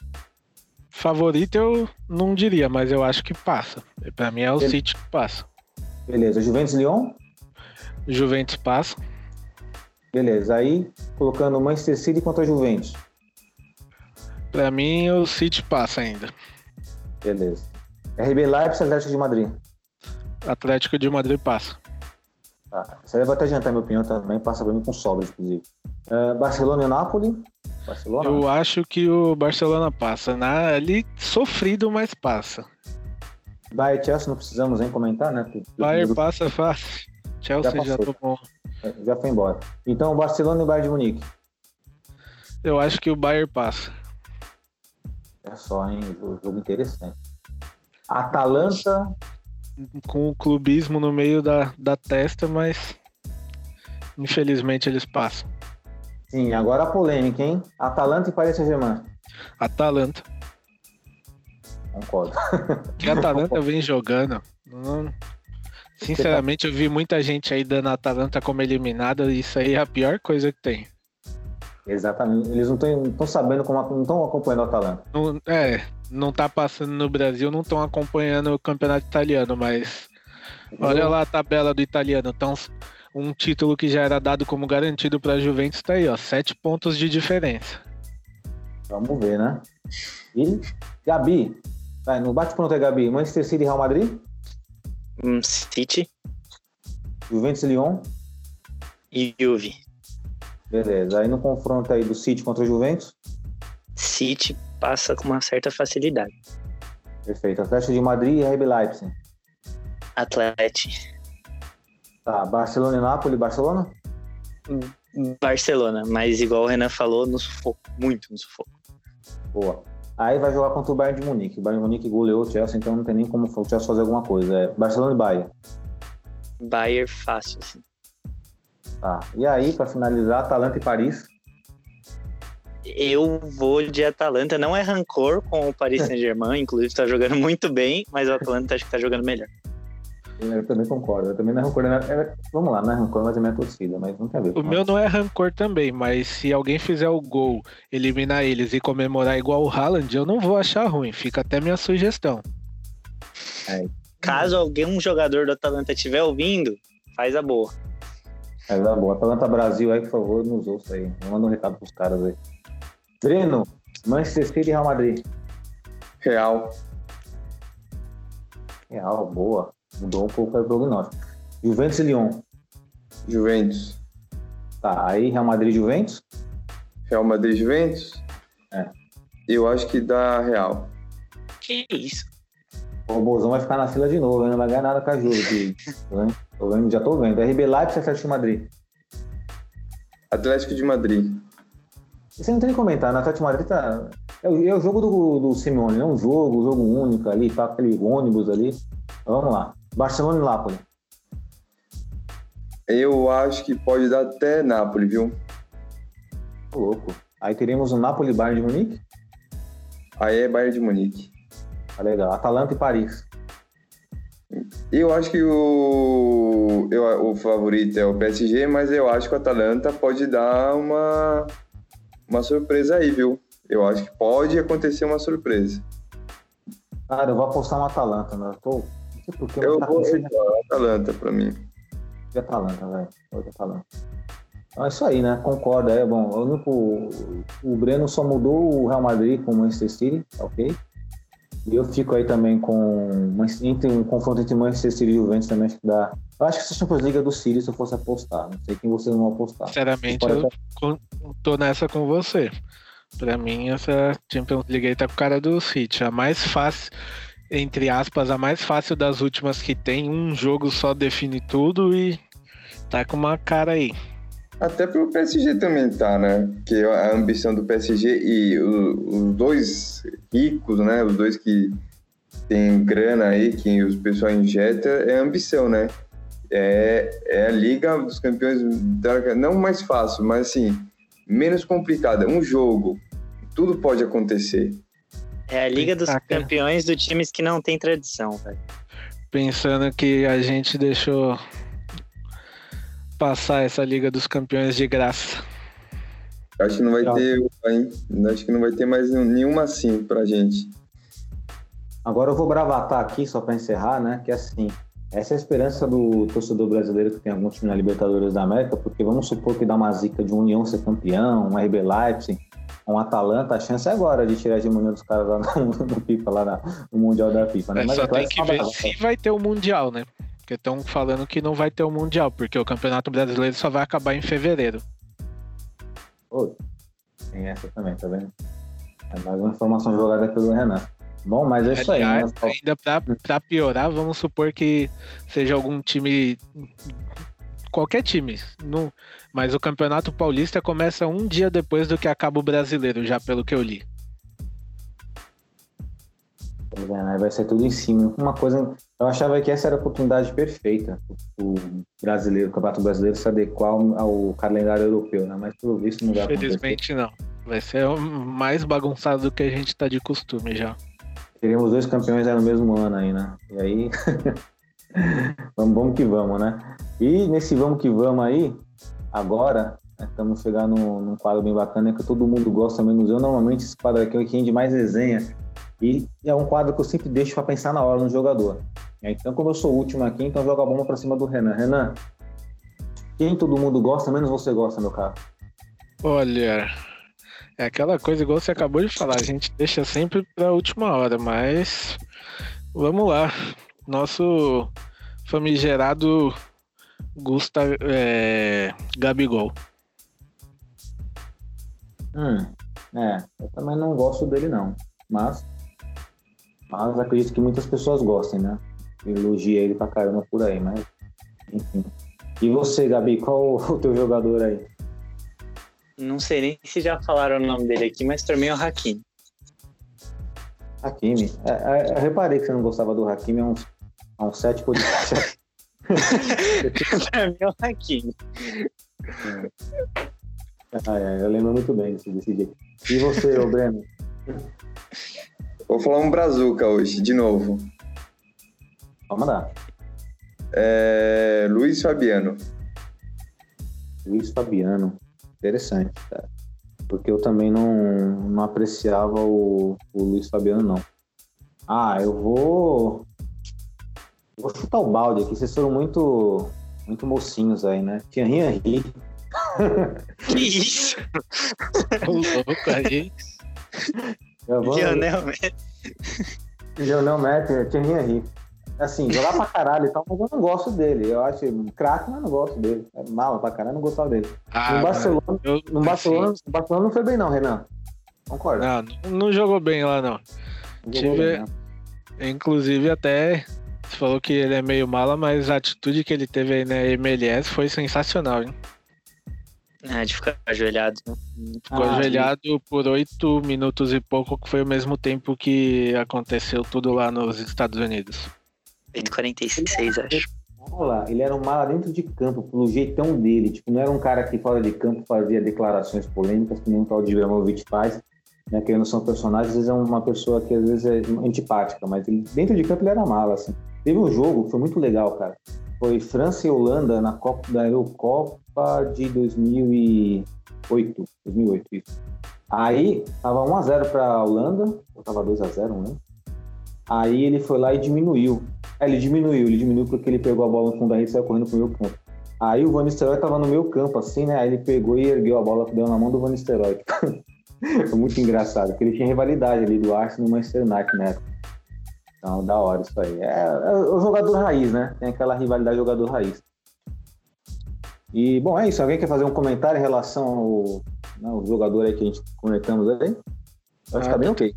[SPEAKER 4] Favorito eu não diria, mas eu acho que passa. Para mim é o City que passa.
[SPEAKER 1] Beleza, Juventus Lyon?
[SPEAKER 4] Juventus passa.
[SPEAKER 1] Beleza, aí colocando Manchester City contra Juventus.
[SPEAKER 4] Para mim o City passa ainda.
[SPEAKER 1] Beleza. RB Leipzig, Atlético de Madrid.
[SPEAKER 4] Atlético de Madrid passa.
[SPEAKER 1] Tá. Isso aí vai até adiantar minha opinião também, passa pra mim com sobra, inclusive. Uh, Barcelona e Nápoles.
[SPEAKER 4] Barcelona? Eu acho que o Barcelona passa. Na, ali sofrido, mas passa.
[SPEAKER 1] Bayern Chelsea não precisamos nem comentar, né?
[SPEAKER 4] Bayern passa fácil. Chelsea já, já tomou.
[SPEAKER 1] É, já foi embora. Então, Barcelona e Bayern de Munique.
[SPEAKER 4] Eu acho que o Bayern passa.
[SPEAKER 1] É só, hein? Jogo interessante. Atalanta
[SPEAKER 4] com o clubismo no meio da, da testa, mas infelizmente eles passam.
[SPEAKER 1] Sim, agora a polêmica, hein? Atalanta e Paris Saint-Germain.
[SPEAKER 4] Atalanta.
[SPEAKER 1] Concordo.
[SPEAKER 4] Que a Atalanta vem jogando. Não... Sinceramente, eu vi muita gente aí dando a Atalanta como eliminada, e isso aí é a pior coisa que tem.
[SPEAKER 1] Exatamente. Eles não estão sabendo como não estão acompanhando o Atalanta.
[SPEAKER 4] Não, é, não tá passando no Brasil, não estão acompanhando o campeonato italiano, mas olha lá a tabela do italiano. Então, um título que já era dado como garantido para a Juventus está aí, ó, sete pontos de diferença.
[SPEAKER 1] Vamos ver, né? E Gabi, vai, no bate-pronto é Gabi, Manchester City e Real Madrid?
[SPEAKER 5] Um, City.
[SPEAKER 1] Juventus e Lyon?
[SPEAKER 5] E Juve.
[SPEAKER 1] Beleza. Aí no confronto aí do City contra o Juventus?
[SPEAKER 5] City passa com uma certa facilidade.
[SPEAKER 1] Perfeito. Atlético de Madrid e RB Leipzig.
[SPEAKER 5] Atlético.
[SPEAKER 1] Tá, Barcelona e Nápoles, Barcelona?
[SPEAKER 5] Barcelona, mas igual o Renan falou, no sufoco, muito no sufoco.
[SPEAKER 1] Boa. Aí vai jogar contra o Bayern de Munique. O Bayern de Munique goleou o Chelsea, então não tem nem como o Chelsea fazer alguma coisa. É Barcelona e Bayern.
[SPEAKER 5] Bayern fácil, sim.
[SPEAKER 1] Tá. E aí, para finalizar, Atalanta e Paris?
[SPEAKER 5] Eu vou de Atalanta. Não é rancor com o Paris Saint-Germain, inclusive está jogando muito bem, mas o Atalanta acho que está jogando melhor.
[SPEAKER 1] Eu também concordo. Eu também não é rancor. Né? É, vamos lá, não é rancor, mas é minha torcida, mas não tem a ver.
[SPEAKER 4] O meu não é rancor também, mas se alguém fizer o gol, eliminar eles e comemorar igual o Haaland, eu não vou achar ruim. Fica até minha sugestão.
[SPEAKER 5] É. Caso algum jogador do Atalanta estiver ouvindo, faz a boa.
[SPEAKER 1] Faz a boa. Atalanta Brasil aí, por favor, nos ouça aí. Manda um recado pros caras aí. Breno, Manchester City e Real Madrid.
[SPEAKER 6] Real.
[SPEAKER 1] Real, boa. Mudou um pouco o prognóstico. Juventus e Lyon.
[SPEAKER 6] Juventus.
[SPEAKER 1] Tá, aí Real Madrid e Juventus?
[SPEAKER 6] Real Madrid e Juventus?
[SPEAKER 1] É.
[SPEAKER 6] Eu acho que dá Real.
[SPEAKER 5] Que isso?
[SPEAKER 1] O Bozão vai ficar na fila de novo, não vai ganhar nada com a Ju. tô vendo, já tô vendo. RB Leipzig Atlético de Madrid.
[SPEAKER 6] Atlético de Madrid.
[SPEAKER 1] Você não tem que comentar, né? Atlético de Madrid tá. É o, é o jogo do, do Simeone, é um jogo, um jogo único ali, tá aquele ônibus ali. Vamos lá. Barcelona e Nápoles.
[SPEAKER 6] Eu acho que pode dar até Nápoles, viu?
[SPEAKER 1] Tô louco. Aí teremos o Napoli Bayern de Munique?
[SPEAKER 6] Aí é Bayern de Munique.
[SPEAKER 1] Tá legal. Atalanta e Paris.
[SPEAKER 6] Eu acho que o, eu, o favorito é o PSG, mas eu acho que o Atalanta pode dar uma, uma surpresa aí, viu? Eu acho que pode acontecer uma surpresa.
[SPEAKER 1] Cara, eu vou apostar no Atalanta, né? Eu tô. Não sei
[SPEAKER 6] Eu
[SPEAKER 1] tá
[SPEAKER 6] vou
[SPEAKER 1] com
[SPEAKER 6] Atalanta pra mim.
[SPEAKER 1] de Atalanta, velho. Vou de Atalanta. Então é isso aí, né? Concordo. É bom. O, único, o Breno só mudou o Real Madrid com o Manchester City, tá ok? E eu fico aí também com entre um confronto entre Manchester City e Juventus também acho que dá. Eu acho que essa Champions League é do City se eu fosse apostar. Não sei quem vocês vão apostar.
[SPEAKER 4] Sinceramente, eu con- tô nessa com você. Pra mim, essa Champions League aí tá com cara do City. A mais fácil, entre aspas, a mais fácil das últimas que tem. Um jogo só define tudo e tá com uma cara aí.
[SPEAKER 6] Até pro PSG também tá, né? Porque a ambição do PSG e o- os dois ricos, né? Os dois que tem grana aí, que os pessoal injeta, é ambição, né? É, é a Liga dos Campeões, da- não mais fácil, mas assim, menos complicada. Um jogo, tudo pode acontecer.
[SPEAKER 5] É a Liga dos. Campeões do times que não tem tradição, velho.
[SPEAKER 4] Pensando que a gente deixou passar essa Liga dos Campeões de graça.
[SPEAKER 6] Acho que não vai
[SPEAKER 1] Legal.
[SPEAKER 6] ter, hein? Acho que não vai ter mais nenhuma assim pra gente.
[SPEAKER 1] Agora eu vou bravatar aqui, só para encerrar, né? Que assim, essa é a esperança do torcedor brasileiro que tem algum time na Libertadores da América, porque vamos supor que dá uma zica de um União ser campeão, um RB Leipzig, um Atalanta, a chance é agora de tirar a hegemonia dos caras lá no, no FIFA, lá na- no Mundial da FIFA, né?
[SPEAKER 4] É,
[SPEAKER 1] Mas
[SPEAKER 4] só
[SPEAKER 1] é
[SPEAKER 4] tem
[SPEAKER 1] claro
[SPEAKER 4] que
[SPEAKER 1] uma
[SPEAKER 4] ver se vai ter o Mundial, né? Porque estão falando que não vai ter o Mundial, porque o Campeonato Brasileiro só vai acabar em fevereiro.
[SPEAKER 1] Pô, Tem essa também, tá vendo? É mais uma informação jogada pelo Renan. Bom, mas é isso aí, né?
[SPEAKER 4] Ainda pra, pra piorar, vamos supor que seja algum time. Qualquer time. Não, mas o Campeonato Paulista começa um dia depois do que acaba o brasileiro, já pelo que eu li.
[SPEAKER 1] É, né? Vai ser tudo em cima. Uma coisa, eu achava que essa era a oportunidade perfeita o brasileiro, o Campeonato Brasileiro se adequar ao, calendário europeu, né? Mas pelo visto não vai acontecer.
[SPEAKER 4] Infelizmente não. Vai ser mais bagunçado do que a gente tá de costume já.
[SPEAKER 1] Teremos dois campeões no mesmo ano aí, né? E aí, vamos, vamos que vamos, né? E nesse vamos que vamos aí, agora, né, estamos chegando num, num quadro bem bacana que todo mundo gosta, menos eu. Normalmente esse quadro aqui é o que rende mais resenha e é um quadro que eu sempre deixo para pensar na hora no jogador. Então, como eu sou o último aqui, então joga a bomba para cima do Renan. Renan, quem todo mundo gosta, menos você gosta, meu caro?
[SPEAKER 4] Olha, é aquela coisa igual você acabou de falar, a gente deixa sempre pra última hora, mas vamos lá. Nosso famigerado Gusta é, Gabigol.
[SPEAKER 1] Hum, é, eu também não gosto dele não, mas, mas acredito que muitas pessoas gostem, né? Elogia ele pra caramba por aí, mas enfim. E você, Gabi, qual o teu jogador aí?
[SPEAKER 5] Não sei nem se já falaram o nome dele aqui, mas também é o Hakimi.
[SPEAKER 1] Hakimi. É, é, eu reparei que você não gostava do Hakimi há uns, há uns sete podcasts.
[SPEAKER 5] pra mim é o Hakimi.
[SPEAKER 1] Ah, é, eu lembro muito bem desse, desse jeito. E você, ô Breno?
[SPEAKER 6] Vou falar um brazuca hoje, de novo.
[SPEAKER 1] Vamos lá.
[SPEAKER 6] É, Luiz Fabiano.
[SPEAKER 1] Luiz Fabiano. Interessante, cara. Porque eu também não, não apreciava o, o Luiz Fabiano, não. Ah, eu vou. Vou chutar o balde aqui. Vocês foram muito, muito mocinhos aí, né? Thierry Henry.
[SPEAKER 5] Que isso?
[SPEAKER 4] Ô, louco aí.
[SPEAKER 5] Lionel Messi.
[SPEAKER 1] Lionel Messi, Thierry Henry. Assim, jogar pra caralho e tal, mas eu não gosto dele. Eu acho craque, mas não gosto dele. É mala pra caralho, não gostava dele.
[SPEAKER 4] Ah,
[SPEAKER 1] no Barcelona,
[SPEAKER 4] eu-
[SPEAKER 1] no Barcelona, no Barcelona não foi bem, não, Renan. Concorda?
[SPEAKER 4] Não, não jogou bem lá, não.
[SPEAKER 1] Não
[SPEAKER 4] tive-
[SPEAKER 1] bem.
[SPEAKER 4] Inclusive, até você falou que ele é meio mala, mas a atitude que ele teve aí na MLS foi sensacional, hein?
[SPEAKER 5] Ah, de ficar ajoelhado. né?
[SPEAKER 4] Ficou
[SPEAKER 1] Ah,
[SPEAKER 4] ajoelhado por oito minutos e pouco, que foi o mesmo tempo que aconteceu tudo lá nos Estados Unidos.
[SPEAKER 5] 146, acho.
[SPEAKER 1] Lá, ele era um mala dentro de campo, pelo jeitão dele. Tipo, não era um cara que fora de campo fazia declarações polêmicas, que nem o tal de Ibrahimovic faz. né? Que não são personagens, às vezes é uma pessoa que às vezes é antipática, mas ele, dentro de campo ele era mala, assim. Teve um jogo que foi muito legal, cara. Foi França e Holanda na Copa da Eurocopa de 2008. 2008, isso. Aí tava 1x0 pra Holanda, ou tava 2x0, né? Aí ele foi lá e diminuiu. É, ele diminuiu, ele diminuiu porque ele pegou a bola no fundo da rede e saiu correndo pro meu campo. Aí o Van Nistelrooy tava no meu campo, assim, né? Aí ele pegou e ergueu a bola, deu na mão do Van Nistelrooy. Foi muito engraçado, porque ele tinha rivalidade ali do Arsenal no Manchester United, né? Então, da hora isso aí. É, é, o jogador raiz, né? Tem aquela rivalidade jogador raiz. E, bom, é isso. Alguém quer fazer um comentário em relação ao, né, ao jogador aí que a gente conectamos aí? Eu acho que tá bem ok.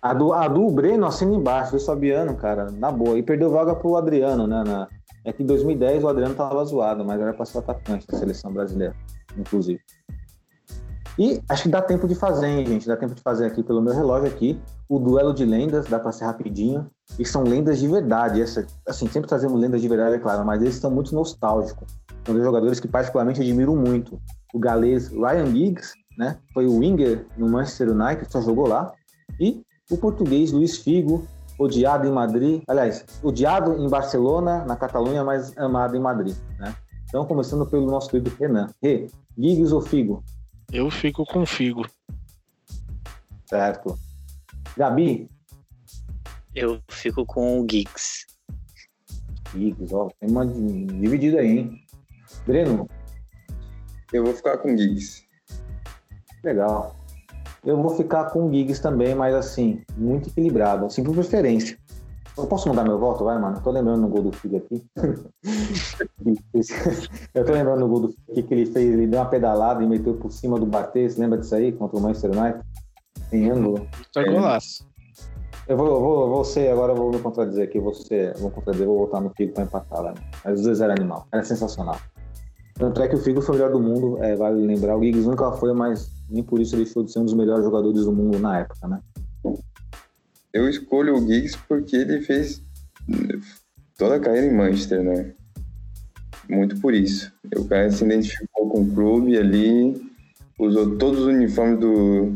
[SPEAKER 1] A do, a do Breno assina embaixo, do Fabiano, cara, na boa. E perdeu vaga pro Adriano, né? Na, é que em 2010 o Adriano tava zoado, mas era para ser atacante da seleção brasileira, inclusive. E acho que dá tempo de fazer, hein, gente? Dá tempo de fazer aqui pelo meu relógio aqui o duelo de lendas, dá para ser rapidinho. E são lendas de verdade. Essa, assim, sempre trazemos lendas de verdade, é claro, mas eles estão muito nostálgicos. São dois jogadores que particularmente admiro muito. O galês Ryan Giggs, né? Foi o winger no Manchester United, só jogou lá. E o português Luiz Figo, odiado em Madrid, aliás, odiado em Barcelona, na Catalunha, mas amado em Madrid, né? Então, começando pelo nosso querido Renan. Rê, Giggs ou Figo?
[SPEAKER 4] Eu fico com Figo.
[SPEAKER 1] Certo. Gabi?
[SPEAKER 5] Eu fico com o Giggs.
[SPEAKER 1] Giggs, ó, tem uma dividida aí, hein? Breno?
[SPEAKER 6] Eu vou ficar com Giggs.
[SPEAKER 1] Legal. Eu vou ficar com o Giggs também, mas assim, muito equilibrado, assim, por preferência. Eu posso mudar meu voto? Vai, mano. tô lembrando no gol do Figo aqui. eu tô lembrando no gol do Figo que ele fez, ele deu uma pedalada e meteu por cima do. Você lembra disso aí? Contra o Manchester United? Em ângulo.
[SPEAKER 4] Tá golaço.
[SPEAKER 1] Eu vou, eu vou, vou ser, agora eu vou me contradizer aqui, vou ser, vou contradizer, vou voltar no Figo pra empatar lá. Né? Mas os dois eram animal, era sensacional. Tanto é que o Figo foi o melhor do mundo, é, vale lembrar. O Giggs nunca foi, mas nem por isso ele deixou de ser um dos melhores jogadores do mundo na época, né?
[SPEAKER 6] Eu escolho o Giggs porque ele fez toda a carreira em Manchester, né? Muito por isso. O cara se identificou com o clube ali, usou todos os uniformes do,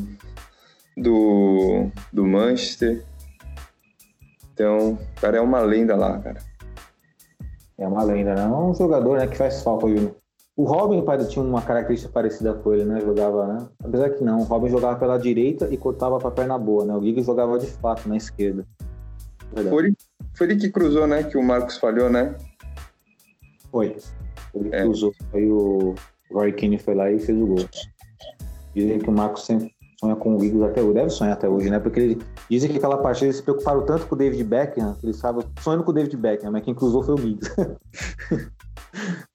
[SPEAKER 6] do, do Manchester. Então, o cara é uma lenda lá, cara.
[SPEAKER 1] É uma lenda, né? É um jogador né, que faz falta hoje o Robin tinha uma característica parecida com ele, né? Jogava, né? Apesar que não, o Robin jogava pela direita e cortava para perna boa, né? O Giggs jogava de fato na esquerda.
[SPEAKER 6] Foi, foi ele que cruzou, né? Que o Marcos falhou, né?
[SPEAKER 1] Foi. Ele é. cruzou. Aí o Roy Keane foi lá e fez o gol. Dizem que o Marcos sempre sonha com o Giggs até hoje. Deve sonhar até hoje, né? Porque ele, dizem que aquela partida eles se preocuparam tanto com o David Beckham, que eles estavam sonhando com o David Beckham, mas quem cruzou foi o Giggs.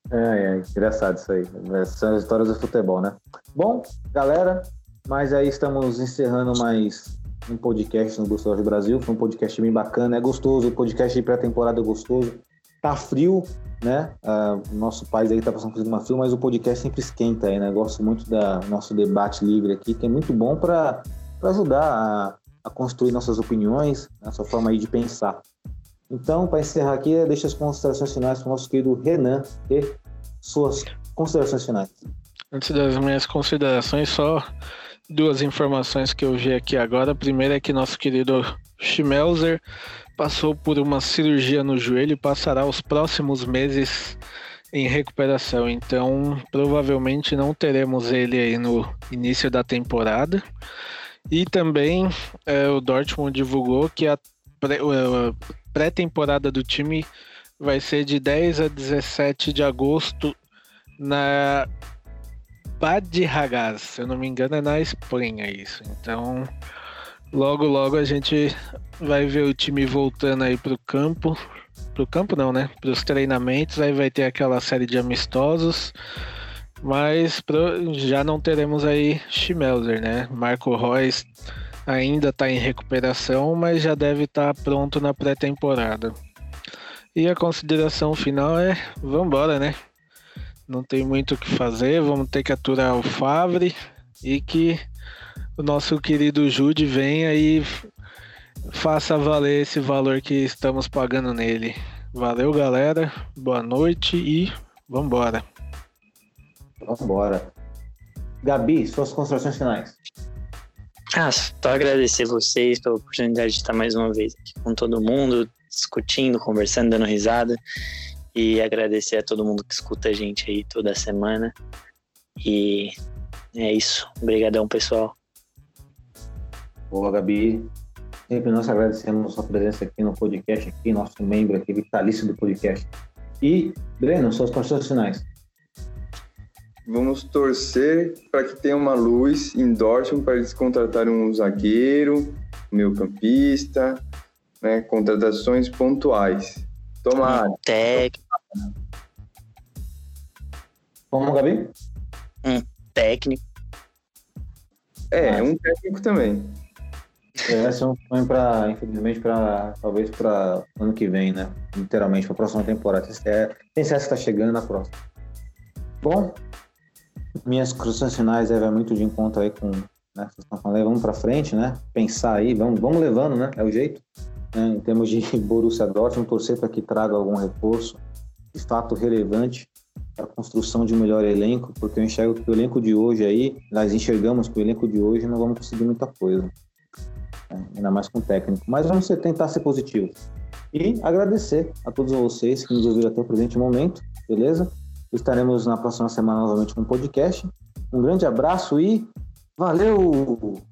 [SPEAKER 1] É, é, engraçado isso aí. São as histórias do futebol, né? Bom, galera, mas aí estamos encerrando mais um podcast no Gostoso Brasil. Foi um podcast bem bacana, é gostoso, o podcast de pré-temporada é gostoso. Tá frio, né? Uh, nosso país aí tá passando por uma frio, mas o podcast sempre esquenta aí, né? Gosto muito da nosso debate livre aqui, que é muito bom para ajudar a, a, construir nossas opiniões, nossa forma aí de pensar. Então, para encerrar aqui, deixa as considerações finais para o nosso querido Renan e suas considerações finais.
[SPEAKER 4] Antes das minhas considerações, só duas informações que eu vi aqui agora. A primeira é que nosso querido Schmelzer passou por uma cirurgia no joelho e passará os próximos meses em recuperação. Então, provavelmente não teremos ele aí no início da temporada. E também é, o Dortmund divulgou que a pré-temporada do time vai ser de 10 a 17 de agosto na Bad Ragaz, se eu não me engano é na Espanha isso. Então, logo logo a gente vai ver o time voltando aí pro campo. Pro campo não, né? Para os treinamentos, aí vai ter aquela série de amistosos. Mas pro, já não teremos aí Schmelzer, né? Marco Reus ainda está em recuperação, mas já deve estar tá pronto na pré-temporada. E a consideração final é: vambora, né? Não tem muito o que fazer, vamos ter que aturar o Favre e que o nosso querido Jude venha e faça valer esse valor que estamos pagando nele. Valeu, galera. Boa noite e vambora.
[SPEAKER 1] Vambora. Gabi, suas considerações finais.
[SPEAKER 5] Ah, só agradecer vocês pela oportunidade de estar mais uma vez aqui com todo mundo, discutindo, conversando, dando risada. E agradecer a todo mundo que escuta a gente aí toda semana. E é isso. Obrigadão, pessoal.
[SPEAKER 1] Boa, Gabi. Sempre nós agradecemos a sua presença aqui no podcast, aqui, nosso membro aqui, vitalício do podcast. E, Breno, suas considerações finais.
[SPEAKER 6] Vamos torcer para que tenha uma luz em Dortmund para eles contratarem um zagueiro, um meio campista, né? Contratações pontuais. Tomara.
[SPEAKER 5] Técnico.
[SPEAKER 1] Como, Gabi?
[SPEAKER 5] Um técnico.
[SPEAKER 6] É, um técnico também.
[SPEAKER 1] Esse é um sonho para, infelizmente, para talvez para ano que vem, né? Literalmente, para a próxima temporada. É, tem certeza que está chegando na próxima. Bom, minhas cruzações finais é, muito de encontro aí com, né? Vocês estão falando, vamos para frente, né? Pensar aí, vamos, vamos levando, né? É o jeito. Né? Em termos de Borussia Dortmund, torcer para que traga algum reforço de fato relevante para a construção de um melhor elenco, porque eu enxergo que o elenco de hoje aí, nós enxergamos que o elenco de hoje não vamos conseguir muita coisa, né? ainda mais com o técnico. Mas vamos tentar ser positivos. E agradecer a todos vocês que nos ouviram até o presente momento, beleza? Estaremos na próxima semana novamente com um podcast. Um grande abraço e valeu!